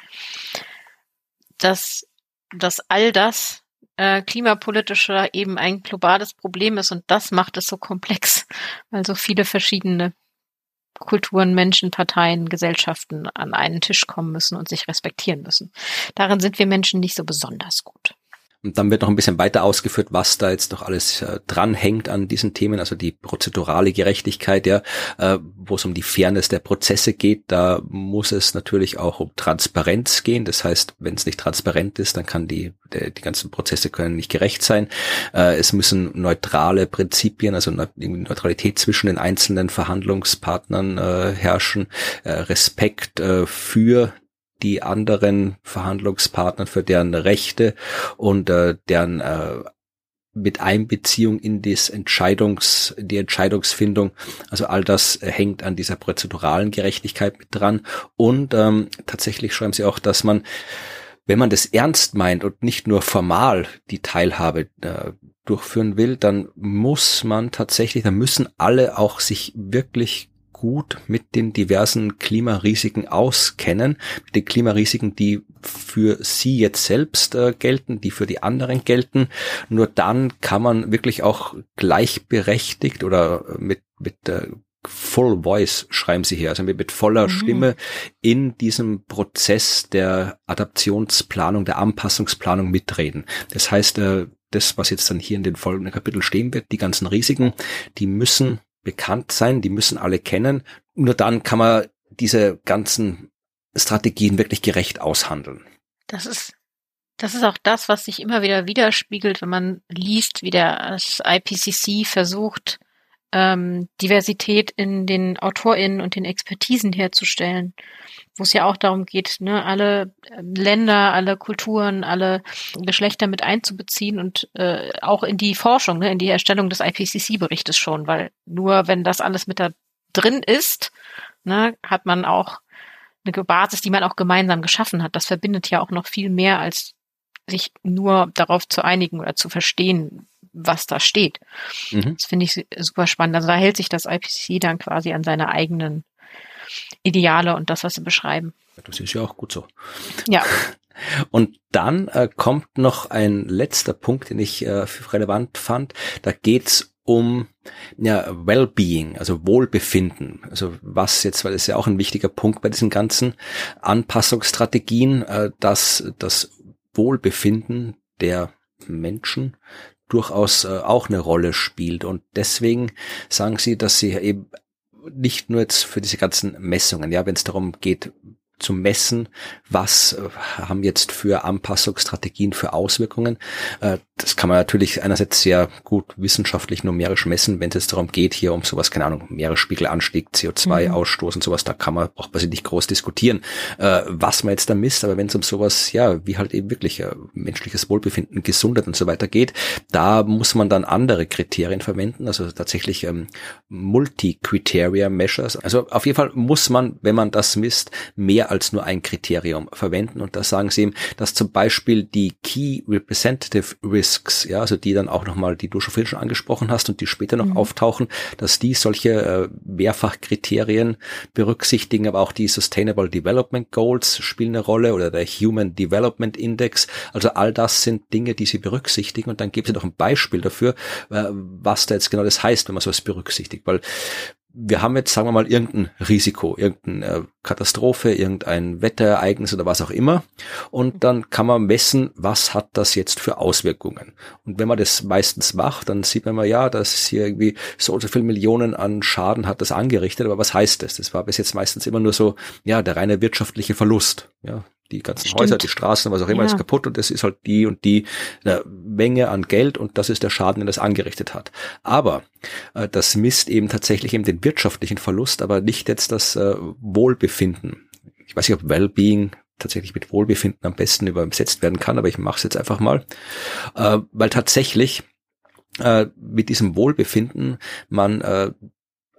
dass, dass all das äh, klimapolitischer eben ein globales Problem ist und das macht es so komplex, weil so viele verschiedene Kulturen, Menschen, Parteien, Gesellschaften an einen Tisch kommen müssen und sich respektieren müssen. Darin sind wir Menschen nicht so besonders gut. Und dann wird noch ein bisschen weiter ausgeführt, was da jetzt noch alles äh, dranhängt an diesen Themen, also die prozedurale Gerechtigkeit, ja, äh, wo es um die Fairness der Prozesse geht, da muss es natürlich auch um Transparenz gehen. Das heißt, wenn es nicht transparent ist, dann kann die, die, die ganzen Prozesse können nicht gerecht sein. Äh, es müssen neutrale Prinzipien, also Neutralität zwischen den einzelnen Verhandlungspartnern äh, herrschen, äh, Respekt äh, für die anderen Verhandlungspartner für deren Rechte und äh, deren äh, mit Einbeziehung in das Entscheidungs, die Entscheidungsfindung. Also all das hängt an dieser prozeduralen Gerechtigkeit mit dran. Und ähm, tatsächlich schreiben sie auch, dass man, wenn man das ernst meint und nicht nur formal die Teilhabe äh, durchführen will, dann muss man tatsächlich, dann müssen alle auch sich wirklich gut mit den diversen Klimarisiken auskennen, mit den Klimarisiken, die für sie jetzt selbst äh, gelten, die für die anderen gelten. Nur dann kann man wirklich auch gleichberechtigt oder mit, mit äh, Full Voice schreiben sie hier, also mit, mit voller mhm. Stimme in diesem Prozess der Adaptionsplanung, der Anpassungsplanung mitreden. Das heißt, äh, das, was jetzt dann hier in den folgenden Kapiteln stehen wird, die ganzen Risiken, die müssen bekannt sein, die müssen alle kennen. Nur dann kann man diese ganzen Strategien wirklich gerecht aushandeln. Das ist, das ist auch das, was sich immer wieder widerspiegelt, wenn man liest, wie das IPCC versucht, ähm, Diversität in den AutorInnen und den Expertisen herzustellen, wo es ja auch darum geht, ne, alle ähm, Länder, alle Kulturen, alle Geschlechter mit einzubeziehen und äh, auch in die Forschung, ne, in die Erstellung des IPCC-Berichtes schon, weil nur wenn das alles mit da drin ist, ne, hat man auch eine Basis, die man auch gemeinsam geschaffen hat. Das verbindet ja auch noch viel mehr als sich nur darauf zu einigen oder zu verstehen, was da steht. Mhm. Das finde ich super spannend. Also da hält sich das IPCC dann quasi an seine eigenen Ideale und das, was sie beschreiben. Das ist ja auch gut so. Ja. Und dann äh, kommt noch ein letzter Punkt, den ich äh, relevant fand. Da geht's um ja, Wellbeing, also Wohlbefinden. Also was jetzt, weil es ja auch ein wichtiger Punkt bei diesen ganzen Anpassungsstrategien, äh, dass das Wohlbefinden der Menschen durchaus äh, auch eine Rolle spielt. Und deswegen sagen sie, dass sie eben nicht nur jetzt für diese ganzen Messungen, ja, wenn es darum geht, zu messen, was äh, haben jetzt für Anpassungsstrategien für Auswirkungen. Äh, das kann man natürlich einerseits sehr gut wissenschaftlich numerisch messen, wenn es jetzt darum geht, hier um sowas, keine Ahnung, Meeresspiegelanstieg, CO2-Ausstoß mhm. und sowas, da kann man, braucht man sich nicht groß diskutieren, äh, was man jetzt da misst, aber wenn es um sowas, ja, wie halt eben wirklich menschliches Wohlbefinden, Gesundheit und so weiter geht, da muss man dann andere Kriterien verwenden, also tatsächlich ähm, Multi-Criteria Measures. Also auf jeden Fall muss man, wenn man das misst, mehr als nur ein Kriterium verwenden. Und da sagen sie ihm, dass zum Beispiel die Key Representative Risks, ja, also die dann auch nochmal, die du schon vorhin schon angesprochen hast und die später noch mhm. auftauchen, dass die solche äh, Mehrfachkriterien berücksichtigen, aber auch die Sustainable Development Goals spielen eine Rolle oder der Human Development Index. Also all das sind Dinge, die sie berücksichtigen. Und dann gibt es noch ein Beispiel dafür, äh, was da jetzt genau das heißt, wenn man sowas berücksichtigt. Weil wir haben jetzt, sagen wir mal, irgendein Risiko, irgendeine äh, Katastrophe, irgendein Wetterereignis oder was auch immer. Und dann kann man messen, was hat das jetzt für Auswirkungen. Und wenn man das meistens macht, dann sieht man mal, ja, dass hier irgendwie so und so viele Millionen an Schaden hat das angerichtet. Aber was heißt das? Das war bis jetzt meistens immer nur so, ja, der reine wirtschaftliche Verlust. Ja, Die ganzen Stimmt. Häuser, die Straßen, was auch immer ja. ist kaputt und es ist halt die und die äh, Menge an Geld und das ist der Schaden, den das angerichtet hat. Aber äh, das misst eben tatsächlich eben den wirtschaftlichen Verlust, aber nicht jetzt das äh, Wohlbefinden. Ich weiß nicht, ob Wellbeing tatsächlich mit Wohlbefinden am besten übersetzt werden kann, aber ich mache es jetzt einfach mal, äh, weil tatsächlich äh, mit diesem Wohlbefinden man äh,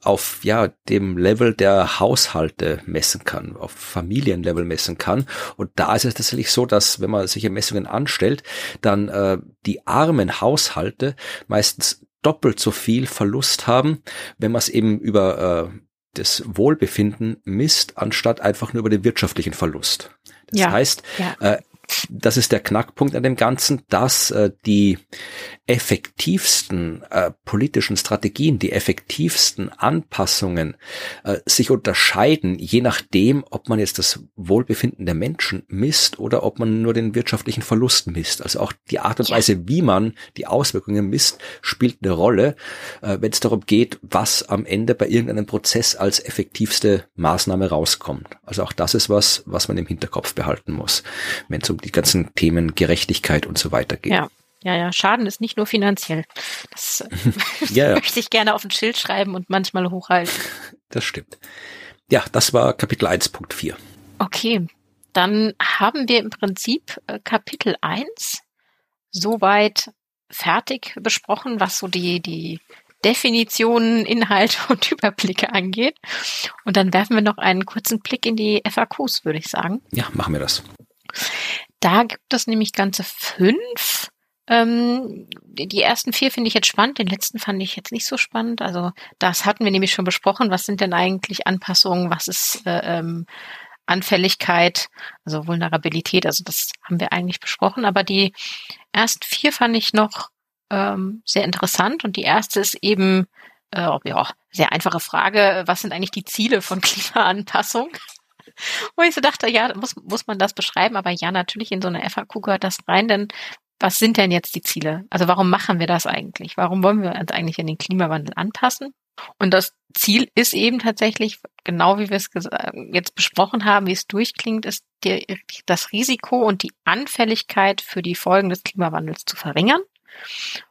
auf ja dem Level der Haushalte messen kann, auf Familienlevel messen kann. Und da ist es tatsächlich so, dass wenn man solche Messungen anstellt, dann äh, die armen Haushalte meistens doppelt so viel Verlust haben, wenn man es eben über äh, das Wohlbefinden misst, anstatt einfach nur über den wirtschaftlichen Verlust. Das ja, heißt, ja. Äh, das ist der Knackpunkt an dem Ganzen, dass äh, die effektivsten äh, politischen Strategien, die effektivsten Anpassungen äh, sich unterscheiden, je nachdem, ob man jetzt das Wohlbefinden der Menschen misst oder ob man nur den wirtschaftlichen Verlust misst. Also auch die Art und Weise, wie man die Auswirkungen misst, spielt eine Rolle, äh, wenn es darum geht, was am Ende bei irgendeinem Prozess als effektivste Maßnahme rauskommt. Also auch das ist was, was man im Hinterkopf behalten muss, wenn es um die ganzen Themen Gerechtigkeit und so weiter geht. Ja. Ja, ja, Schaden ist nicht nur finanziell. Das ja, ja. möchte ich gerne auf ein Schild schreiben und manchmal hochhalten. Das stimmt. Ja, das war Kapitel 1.4. Okay, dann haben wir im Prinzip äh, Kapitel 1 soweit fertig besprochen, was so die, die Definitionen, Inhalte und Überblicke angeht. Und dann werfen wir noch einen kurzen Blick in die FAQs, würde ich sagen. Ja, machen wir das. Da gibt es nämlich ganze fünf ähm, die ersten vier finde ich jetzt spannend, den letzten fand ich jetzt nicht so spannend. Also das hatten wir nämlich schon besprochen. Was sind denn eigentlich Anpassungen? Was ist äh, ähm, Anfälligkeit, also Vulnerabilität? Also das haben wir eigentlich besprochen. Aber die ersten vier fand ich noch ähm, sehr interessant. Und die erste ist eben, äh, ja, sehr einfache Frage, was sind eigentlich die Ziele von Klimaanpassung? Wo ich so dachte, ja, muss, muss man das beschreiben, aber ja, natürlich in so eine FAQ gehört das rein, denn was sind denn jetzt die Ziele? Also warum machen wir das eigentlich? Warum wollen wir uns eigentlich an den Klimawandel anpassen? Und das Ziel ist eben tatsächlich, genau wie wir es jetzt besprochen haben, wie es durchklingt, ist die, das Risiko und die Anfälligkeit für die Folgen des Klimawandels zu verringern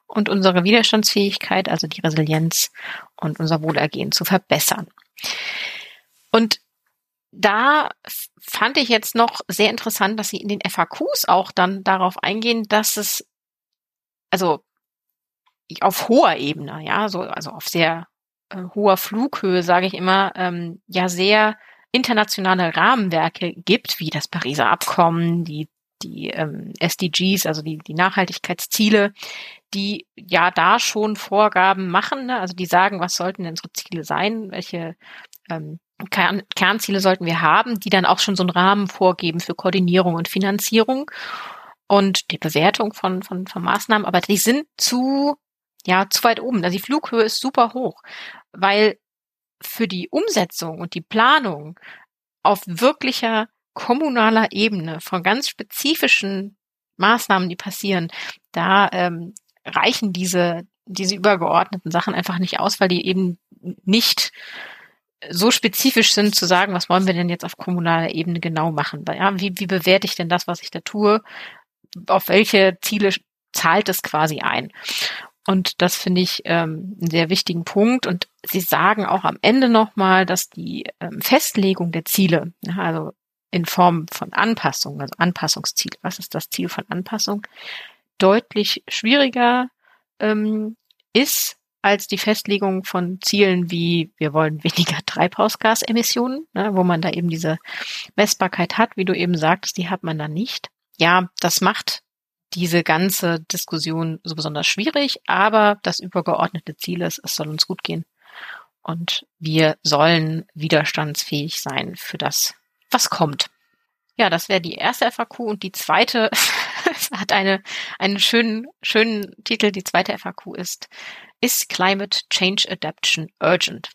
und unsere Widerstandsfähigkeit, also die Resilienz und unser Wohlergehen zu verbessern. Und da fand ich jetzt noch sehr interessant, dass sie in den FAQs auch dann darauf eingehen, dass es also auf hoher Ebene, ja, so also auf sehr äh, hoher Flughöhe, sage ich immer, ähm, ja sehr internationale Rahmenwerke gibt, wie das Pariser Abkommen, die die ähm, SDGs, also die, die Nachhaltigkeitsziele, die ja da schon Vorgaben machen, ne? also die sagen, was sollten denn unsere Ziele sein, welche ähm, Kern, Kernziele sollten wir haben, die dann auch schon so einen Rahmen vorgeben für Koordinierung und Finanzierung und die Bewertung von, von, von Maßnahmen, aber die sind zu, ja, zu weit oben. Also die Flughöhe ist super hoch, weil für die Umsetzung und die Planung auf wirklicher kommunaler Ebene von ganz spezifischen Maßnahmen, die passieren, da ähm, reichen diese, diese übergeordneten Sachen einfach nicht aus, weil die eben nicht so spezifisch sind, zu sagen, was wollen wir denn jetzt auf kommunaler Ebene genau machen? Ja, wie, wie bewerte ich denn das, was ich da tue? Auf welche Ziele zahlt es quasi ein? Und das finde ich ähm, einen sehr wichtigen Punkt. Und Sie sagen auch am Ende nochmal, dass die ähm, Festlegung der Ziele, also in Form von Anpassung, also Anpassungsziel, was ist das Ziel von Anpassung, deutlich schwieriger ähm, ist als die Festlegung von Zielen wie wir wollen weniger Treibhausgasemissionen, ne, wo man da eben diese Messbarkeit hat, wie du eben sagtest, die hat man da nicht. Ja, das macht diese ganze Diskussion so besonders schwierig, aber das übergeordnete Ziel ist, es soll uns gut gehen und wir sollen widerstandsfähig sein für das, was kommt. Ja, das wäre die erste FAQ und die zweite hat eine, einen schönen, schönen Titel. Die zweite FAQ ist Is Climate Change Adaptation Urgent?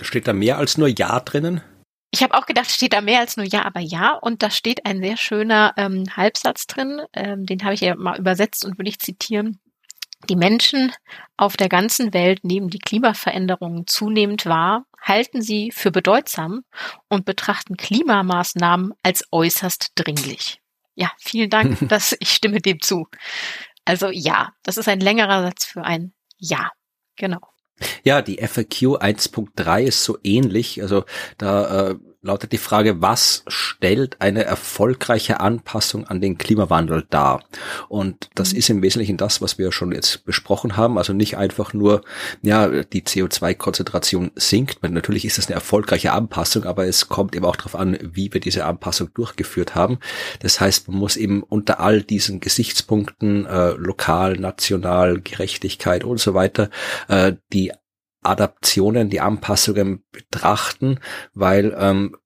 Steht da mehr als nur Ja drinnen? Ich habe auch gedacht, steht da mehr als nur Ja, aber ja. Und da steht ein sehr schöner ähm, Halbsatz drin. Ähm, den habe ich ja mal übersetzt und will ich zitieren. Die Menschen auf der ganzen Welt nehmen die Klimaveränderungen zunehmend wahr, halten sie für bedeutsam und betrachten Klimamaßnahmen als äußerst dringlich. Ja, vielen Dank, dass ich stimme dem zu. Also ja, das ist ein längerer Satz für ein Ja. Genau. Ja, die FAQ 1.3 ist so ähnlich. Also da äh, lautet die Frage, was stellt eine erfolgreiche Anpassung an den Klimawandel dar? Und das mhm. ist im Wesentlichen das, was wir schon jetzt besprochen haben. Also nicht einfach nur, ja, die CO2-Konzentration sinkt. Natürlich ist das eine erfolgreiche Anpassung, aber es kommt eben auch darauf an, wie wir diese Anpassung durchgeführt haben. Das heißt, man muss eben unter all diesen Gesichtspunkten, äh, lokal, national, Gerechtigkeit und so weiter, äh, die Adaptionen, die Anpassungen betrachten, weil ähm,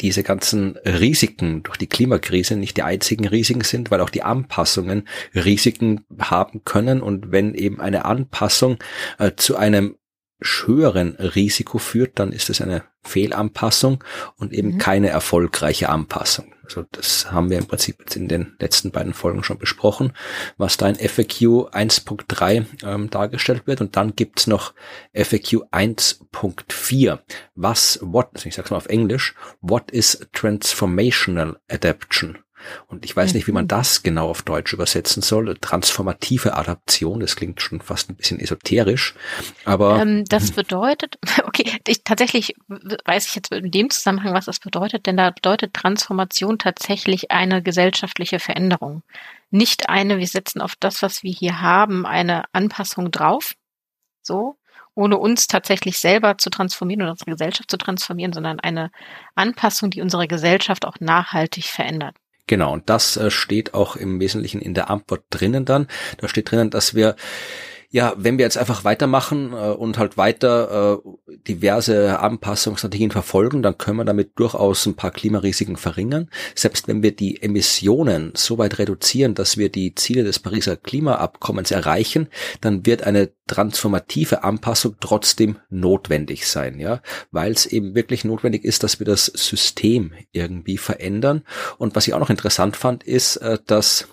diese ganzen Risiken durch die Klimakrise nicht die einzigen Risiken sind, weil auch die Anpassungen Risiken haben können. Und wenn eben eine Anpassung äh, zu einem höheren Risiko führt, dann ist es eine Fehlanpassung und eben mhm. keine erfolgreiche Anpassung. Also das haben wir im Prinzip jetzt in den letzten beiden Folgen schon besprochen, was da in FAQ 1.3 ähm, dargestellt wird. Und dann gibt's noch FAQ 1.4. Was, what, ich sag's mal auf Englisch, what is transformational adaptation? Und ich weiß nicht, wie man mhm. das genau auf Deutsch übersetzen soll. Transformative Adaption, das klingt schon fast ein bisschen esoterisch, aber. Ähm, das bedeutet, okay, ich, tatsächlich weiß ich jetzt in dem Zusammenhang, was das bedeutet, denn da bedeutet Transformation tatsächlich eine gesellschaftliche Veränderung. Nicht eine, wir setzen auf das, was wir hier haben, eine Anpassung drauf. So, ohne uns tatsächlich selber zu transformieren oder unsere Gesellschaft zu transformieren, sondern eine Anpassung, die unsere Gesellschaft auch nachhaltig verändert. Genau, und das äh, steht auch im Wesentlichen in der Antwort drinnen dann. Da steht drinnen, dass wir ja, wenn wir jetzt einfach weitermachen äh, und halt weiter äh, diverse Anpassungsstrategien verfolgen, dann können wir damit durchaus ein paar Klimarisiken verringern. Selbst wenn wir die Emissionen so weit reduzieren, dass wir die Ziele des Pariser Klimaabkommens erreichen, dann wird eine transformative Anpassung trotzdem notwendig sein, ja, weil es eben wirklich notwendig ist, dass wir das System irgendwie verändern. Und was ich auch noch interessant fand, ist, äh, dass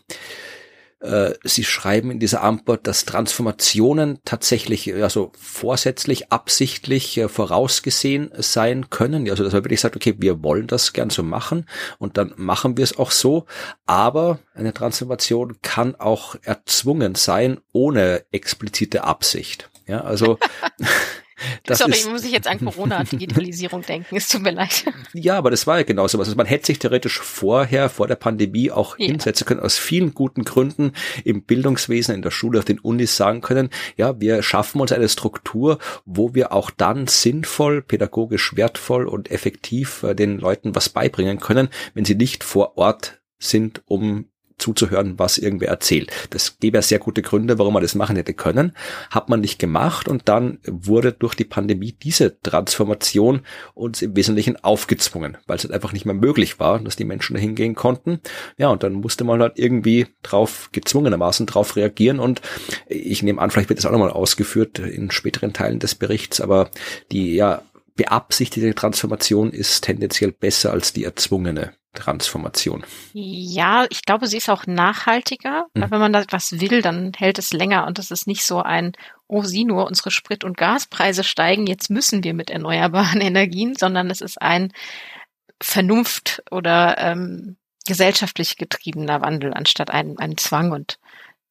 Sie schreiben in dieser Antwort, dass Transformationen tatsächlich also vorsätzlich, absichtlich äh, vorausgesehen sein können. Also dass man wirklich sagt, okay, wir wollen das gern so machen und dann machen wir es auch so. Aber eine Transformation kann auch erzwungen sein ohne explizite Absicht. Ja, also Das Sorry, ist, muss ich jetzt an Corona-Digitalisierung denken, es tut mir leid. Ja, aber das war ja genau so was. Also man hätte sich theoretisch vorher, vor der Pandemie auch ja. hinsetzen können, aus vielen guten Gründen im Bildungswesen, in der Schule, auf den Unis sagen können, ja, wir schaffen uns eine Struktur, wo wir auch dann sinnvoll, pädagogisch wertvoll und effektiv äh, den Leuten was beibringen können, wenn sie nicht vor Ort sind, um zuzuhören, was irgendwer erzählt. Das gäbe ja sehr gute Gründe, warum man das machen hätte können. Hat man nicht gemacht und dann wurde durch die Pandemie diese Transformation uns im Wesentlichen aufgezwungen, weil es halt einfach nicht mehr möglich war, dass die Menschen dahin gehen konnten. Ja, und dann musste man halt irgendwie drauf, gezwungenermaßen drauf reagieren und ich nehme an, vielleicht wird das auch nochmal ausgeführt in späteren Teilen des Berichts, aber die, ja, beabsichtigte Transformation ist tendenziell besser als die erzwungene. Transformation. Ja, ich glaube, sie ist auch nachhaltiger, mhm. wenn man da was will, dann hält es länger und es ist nicht so ein, oh, sieh nur, unsere Sprit- und Gaspreise steigen, jetzt müssen wir mit erneuerbaren Energien, sondern es ist ein Vernunft oder ähm, gesellschaftlich getriebener Wandel anstatt ein, ein Zwang und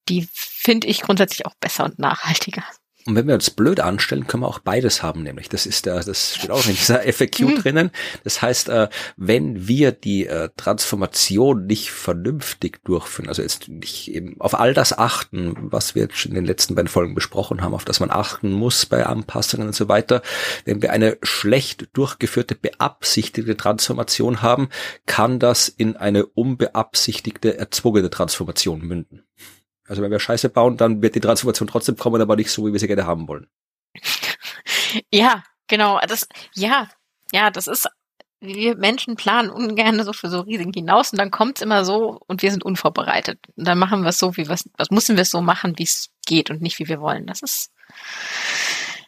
die finde ich grundsätzlich auch besser und nachhaltiger. Und wenn wir uns blöd anstellen, können wir auch beides haben, nämlich das ist der, das steht auch in dieser FAQ mhm. drinnen. Das heißt, äh, wenn wir die äh, Transformation nicht vernünftig durchführen, also jetzt nicht eben auf all das achten, was wir jetzt in den letzten beiden Folgen besprochen haben, auf das man achten muss bei Anpassungen und so weiter, wenn wir eine schlecht durchgeführte, beabsichtigte Transformation haben, kann das in eine unbeabsichtigte, erzwungene Transformation münden. Also wenn wir Scheiße bauen, dann wird die Transformation trotzdem kommen, aber nicht so, wie wir sie gerne haben wollen. Ja, genau. Das, ja, ja, das ist, wir Menschen planen ungern so für so Risiken hinaus und dann kommt's immer so und wir sind unvorbereitet. Und dann machen wir es so, wie was, was müssen wir es so machen, wie es geht und nicht wie wir wollen. Das ist,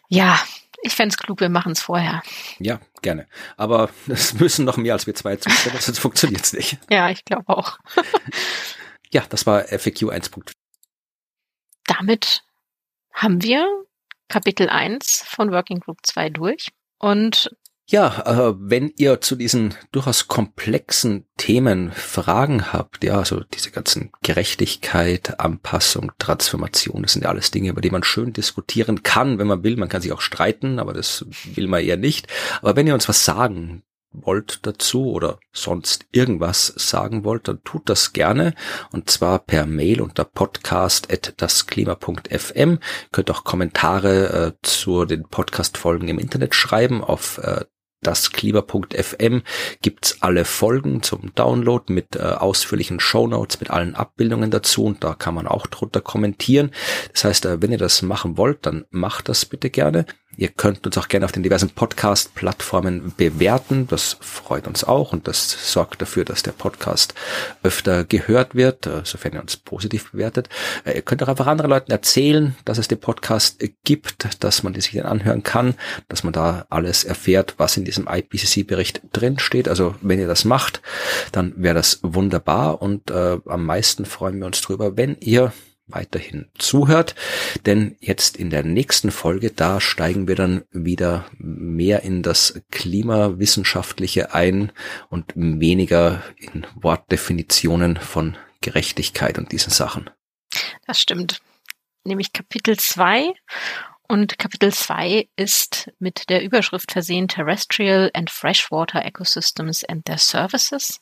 ja, ich fände es klug, wir machen es vorher. Ja, gerne. Aber es müssen noch mehr als wir zwei zustimmen, sonst funktioniert's nicht. Ja, ich glaube auch. ja, das war FAQ 1.4 damit haben wir Kapitel 1 von Working Group 2 durch. Und ja, äh, wenn ihr zu diesen durchaus komplexen Themen Fragen habt, ja, also diese ganzen Gerechtigkeit, Anpassung, Transformation, das sind ja alles Dinge, über die man schön diskutieren kann, wenn man will. Man kann sich auch streiten, aber das will man eher nicht. Aber wenn ihr uns was sagen wollt dazu oder sonst irgendwas sagen wollt, dann tut das gerne und zwar per Mail unter podcast@dasklima.fm. Könnt auch Kommentare äh, zu den Podcast Folgen im Internet schreiben auf äh, dasklima.fm gibt's alle Folgen zum Download mit äh, ausführlichen Shownotes, mit allen Abbildungen dazu und da kann man auch drunter kommentieren. Das heißt, äh, wenn ihr das machen wollt, dann macht das bitte gerne. Ihr könnt uns auch gerne auf den diversen Podcast-Plattformen bewerten. Das freut uns auch und das sorgt dafür, dass der Podcast öfter gehört wird, äh, sofern ihr uns positiv bewertet. Äh, ihr könnt auch einfach anderen Leuten erzählen, dass es den Podcast gibt, dass man die sich dann anhören kann, dass man da alles erfährt, was in diesem IPCC-Bericht drin steht. Also wenn ihr das macht, dann wäre das wunderbar und äh, am meisten freuen wir uns drüber, wenn ihr weiterhin zuhört, denn jetzt in der nächsten Folge, da steigen wir dann wieder mehr in das Klimawissenschaftliche ein und weniger in Wortdefinitionen von Gerechtigkeit und diesen Sachen. Das stimmt. Nämlich Kapitel 2 und Kapitel 2 ist mit der Überschrift versehen Terrestrial and Freshwater Ecosystems and their Services,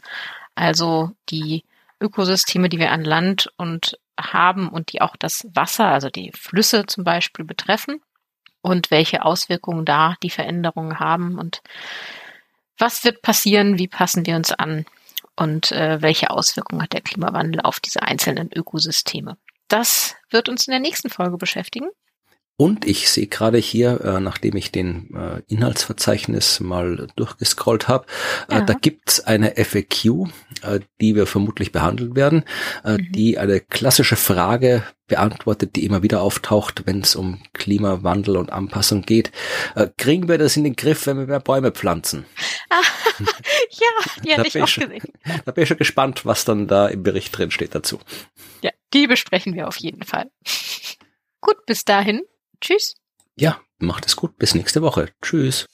also die Ökosysteme, die wir an Land und haben und die auch das Wasser, also die Flüsse zum Beispiel betreffen und welche Auswirkungen da die Veränderungen haben und was wird passieren, wie passen wir uns an und äh, welche Auswirkungen hat der Klimawandel auf diese einzelnen Ökosysteme. Das wird uns in der nächsten Folge beschäftigen. Und ich sehe gerade hier, äh, nachdem ich den äh, Inhaltsverzeichnis mal durchgescrollt habe, äh, ja. da gibt's eine FAQ, äh, die wir vermutlich behandeln werden, äh, mhm. die eine klassische Frage beantwortet, die immer wieder auftaucht, wenn es um Klimawandel und Anpassung geht. Äh, kriegen wir das in den Griff, wenn wir mehr Bäume pflanzen? Ah, ja, die hätte ich auch schon, gesehen. Da bin ich schon gespannt, was dann da im Bericht drin steht dazu. Ja, die besprechen wir auf jeden Fall. Gut, bis dahin Tschüss. Ja, macht es gut. Bis nächste Woche. Tschüss.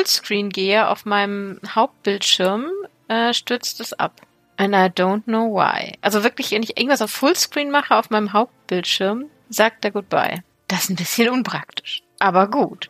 Fullscreen gehe, auf meinem Hauptbildschirm, äh, stürzt es ab. And I don't know why. Also wirklich, wenn ich irgendwas auf Fullscreen mache auf meinem Hauptbildschirm, sagt er Goodbye. Das ist ein bisschen unpraktisch. Aber gut.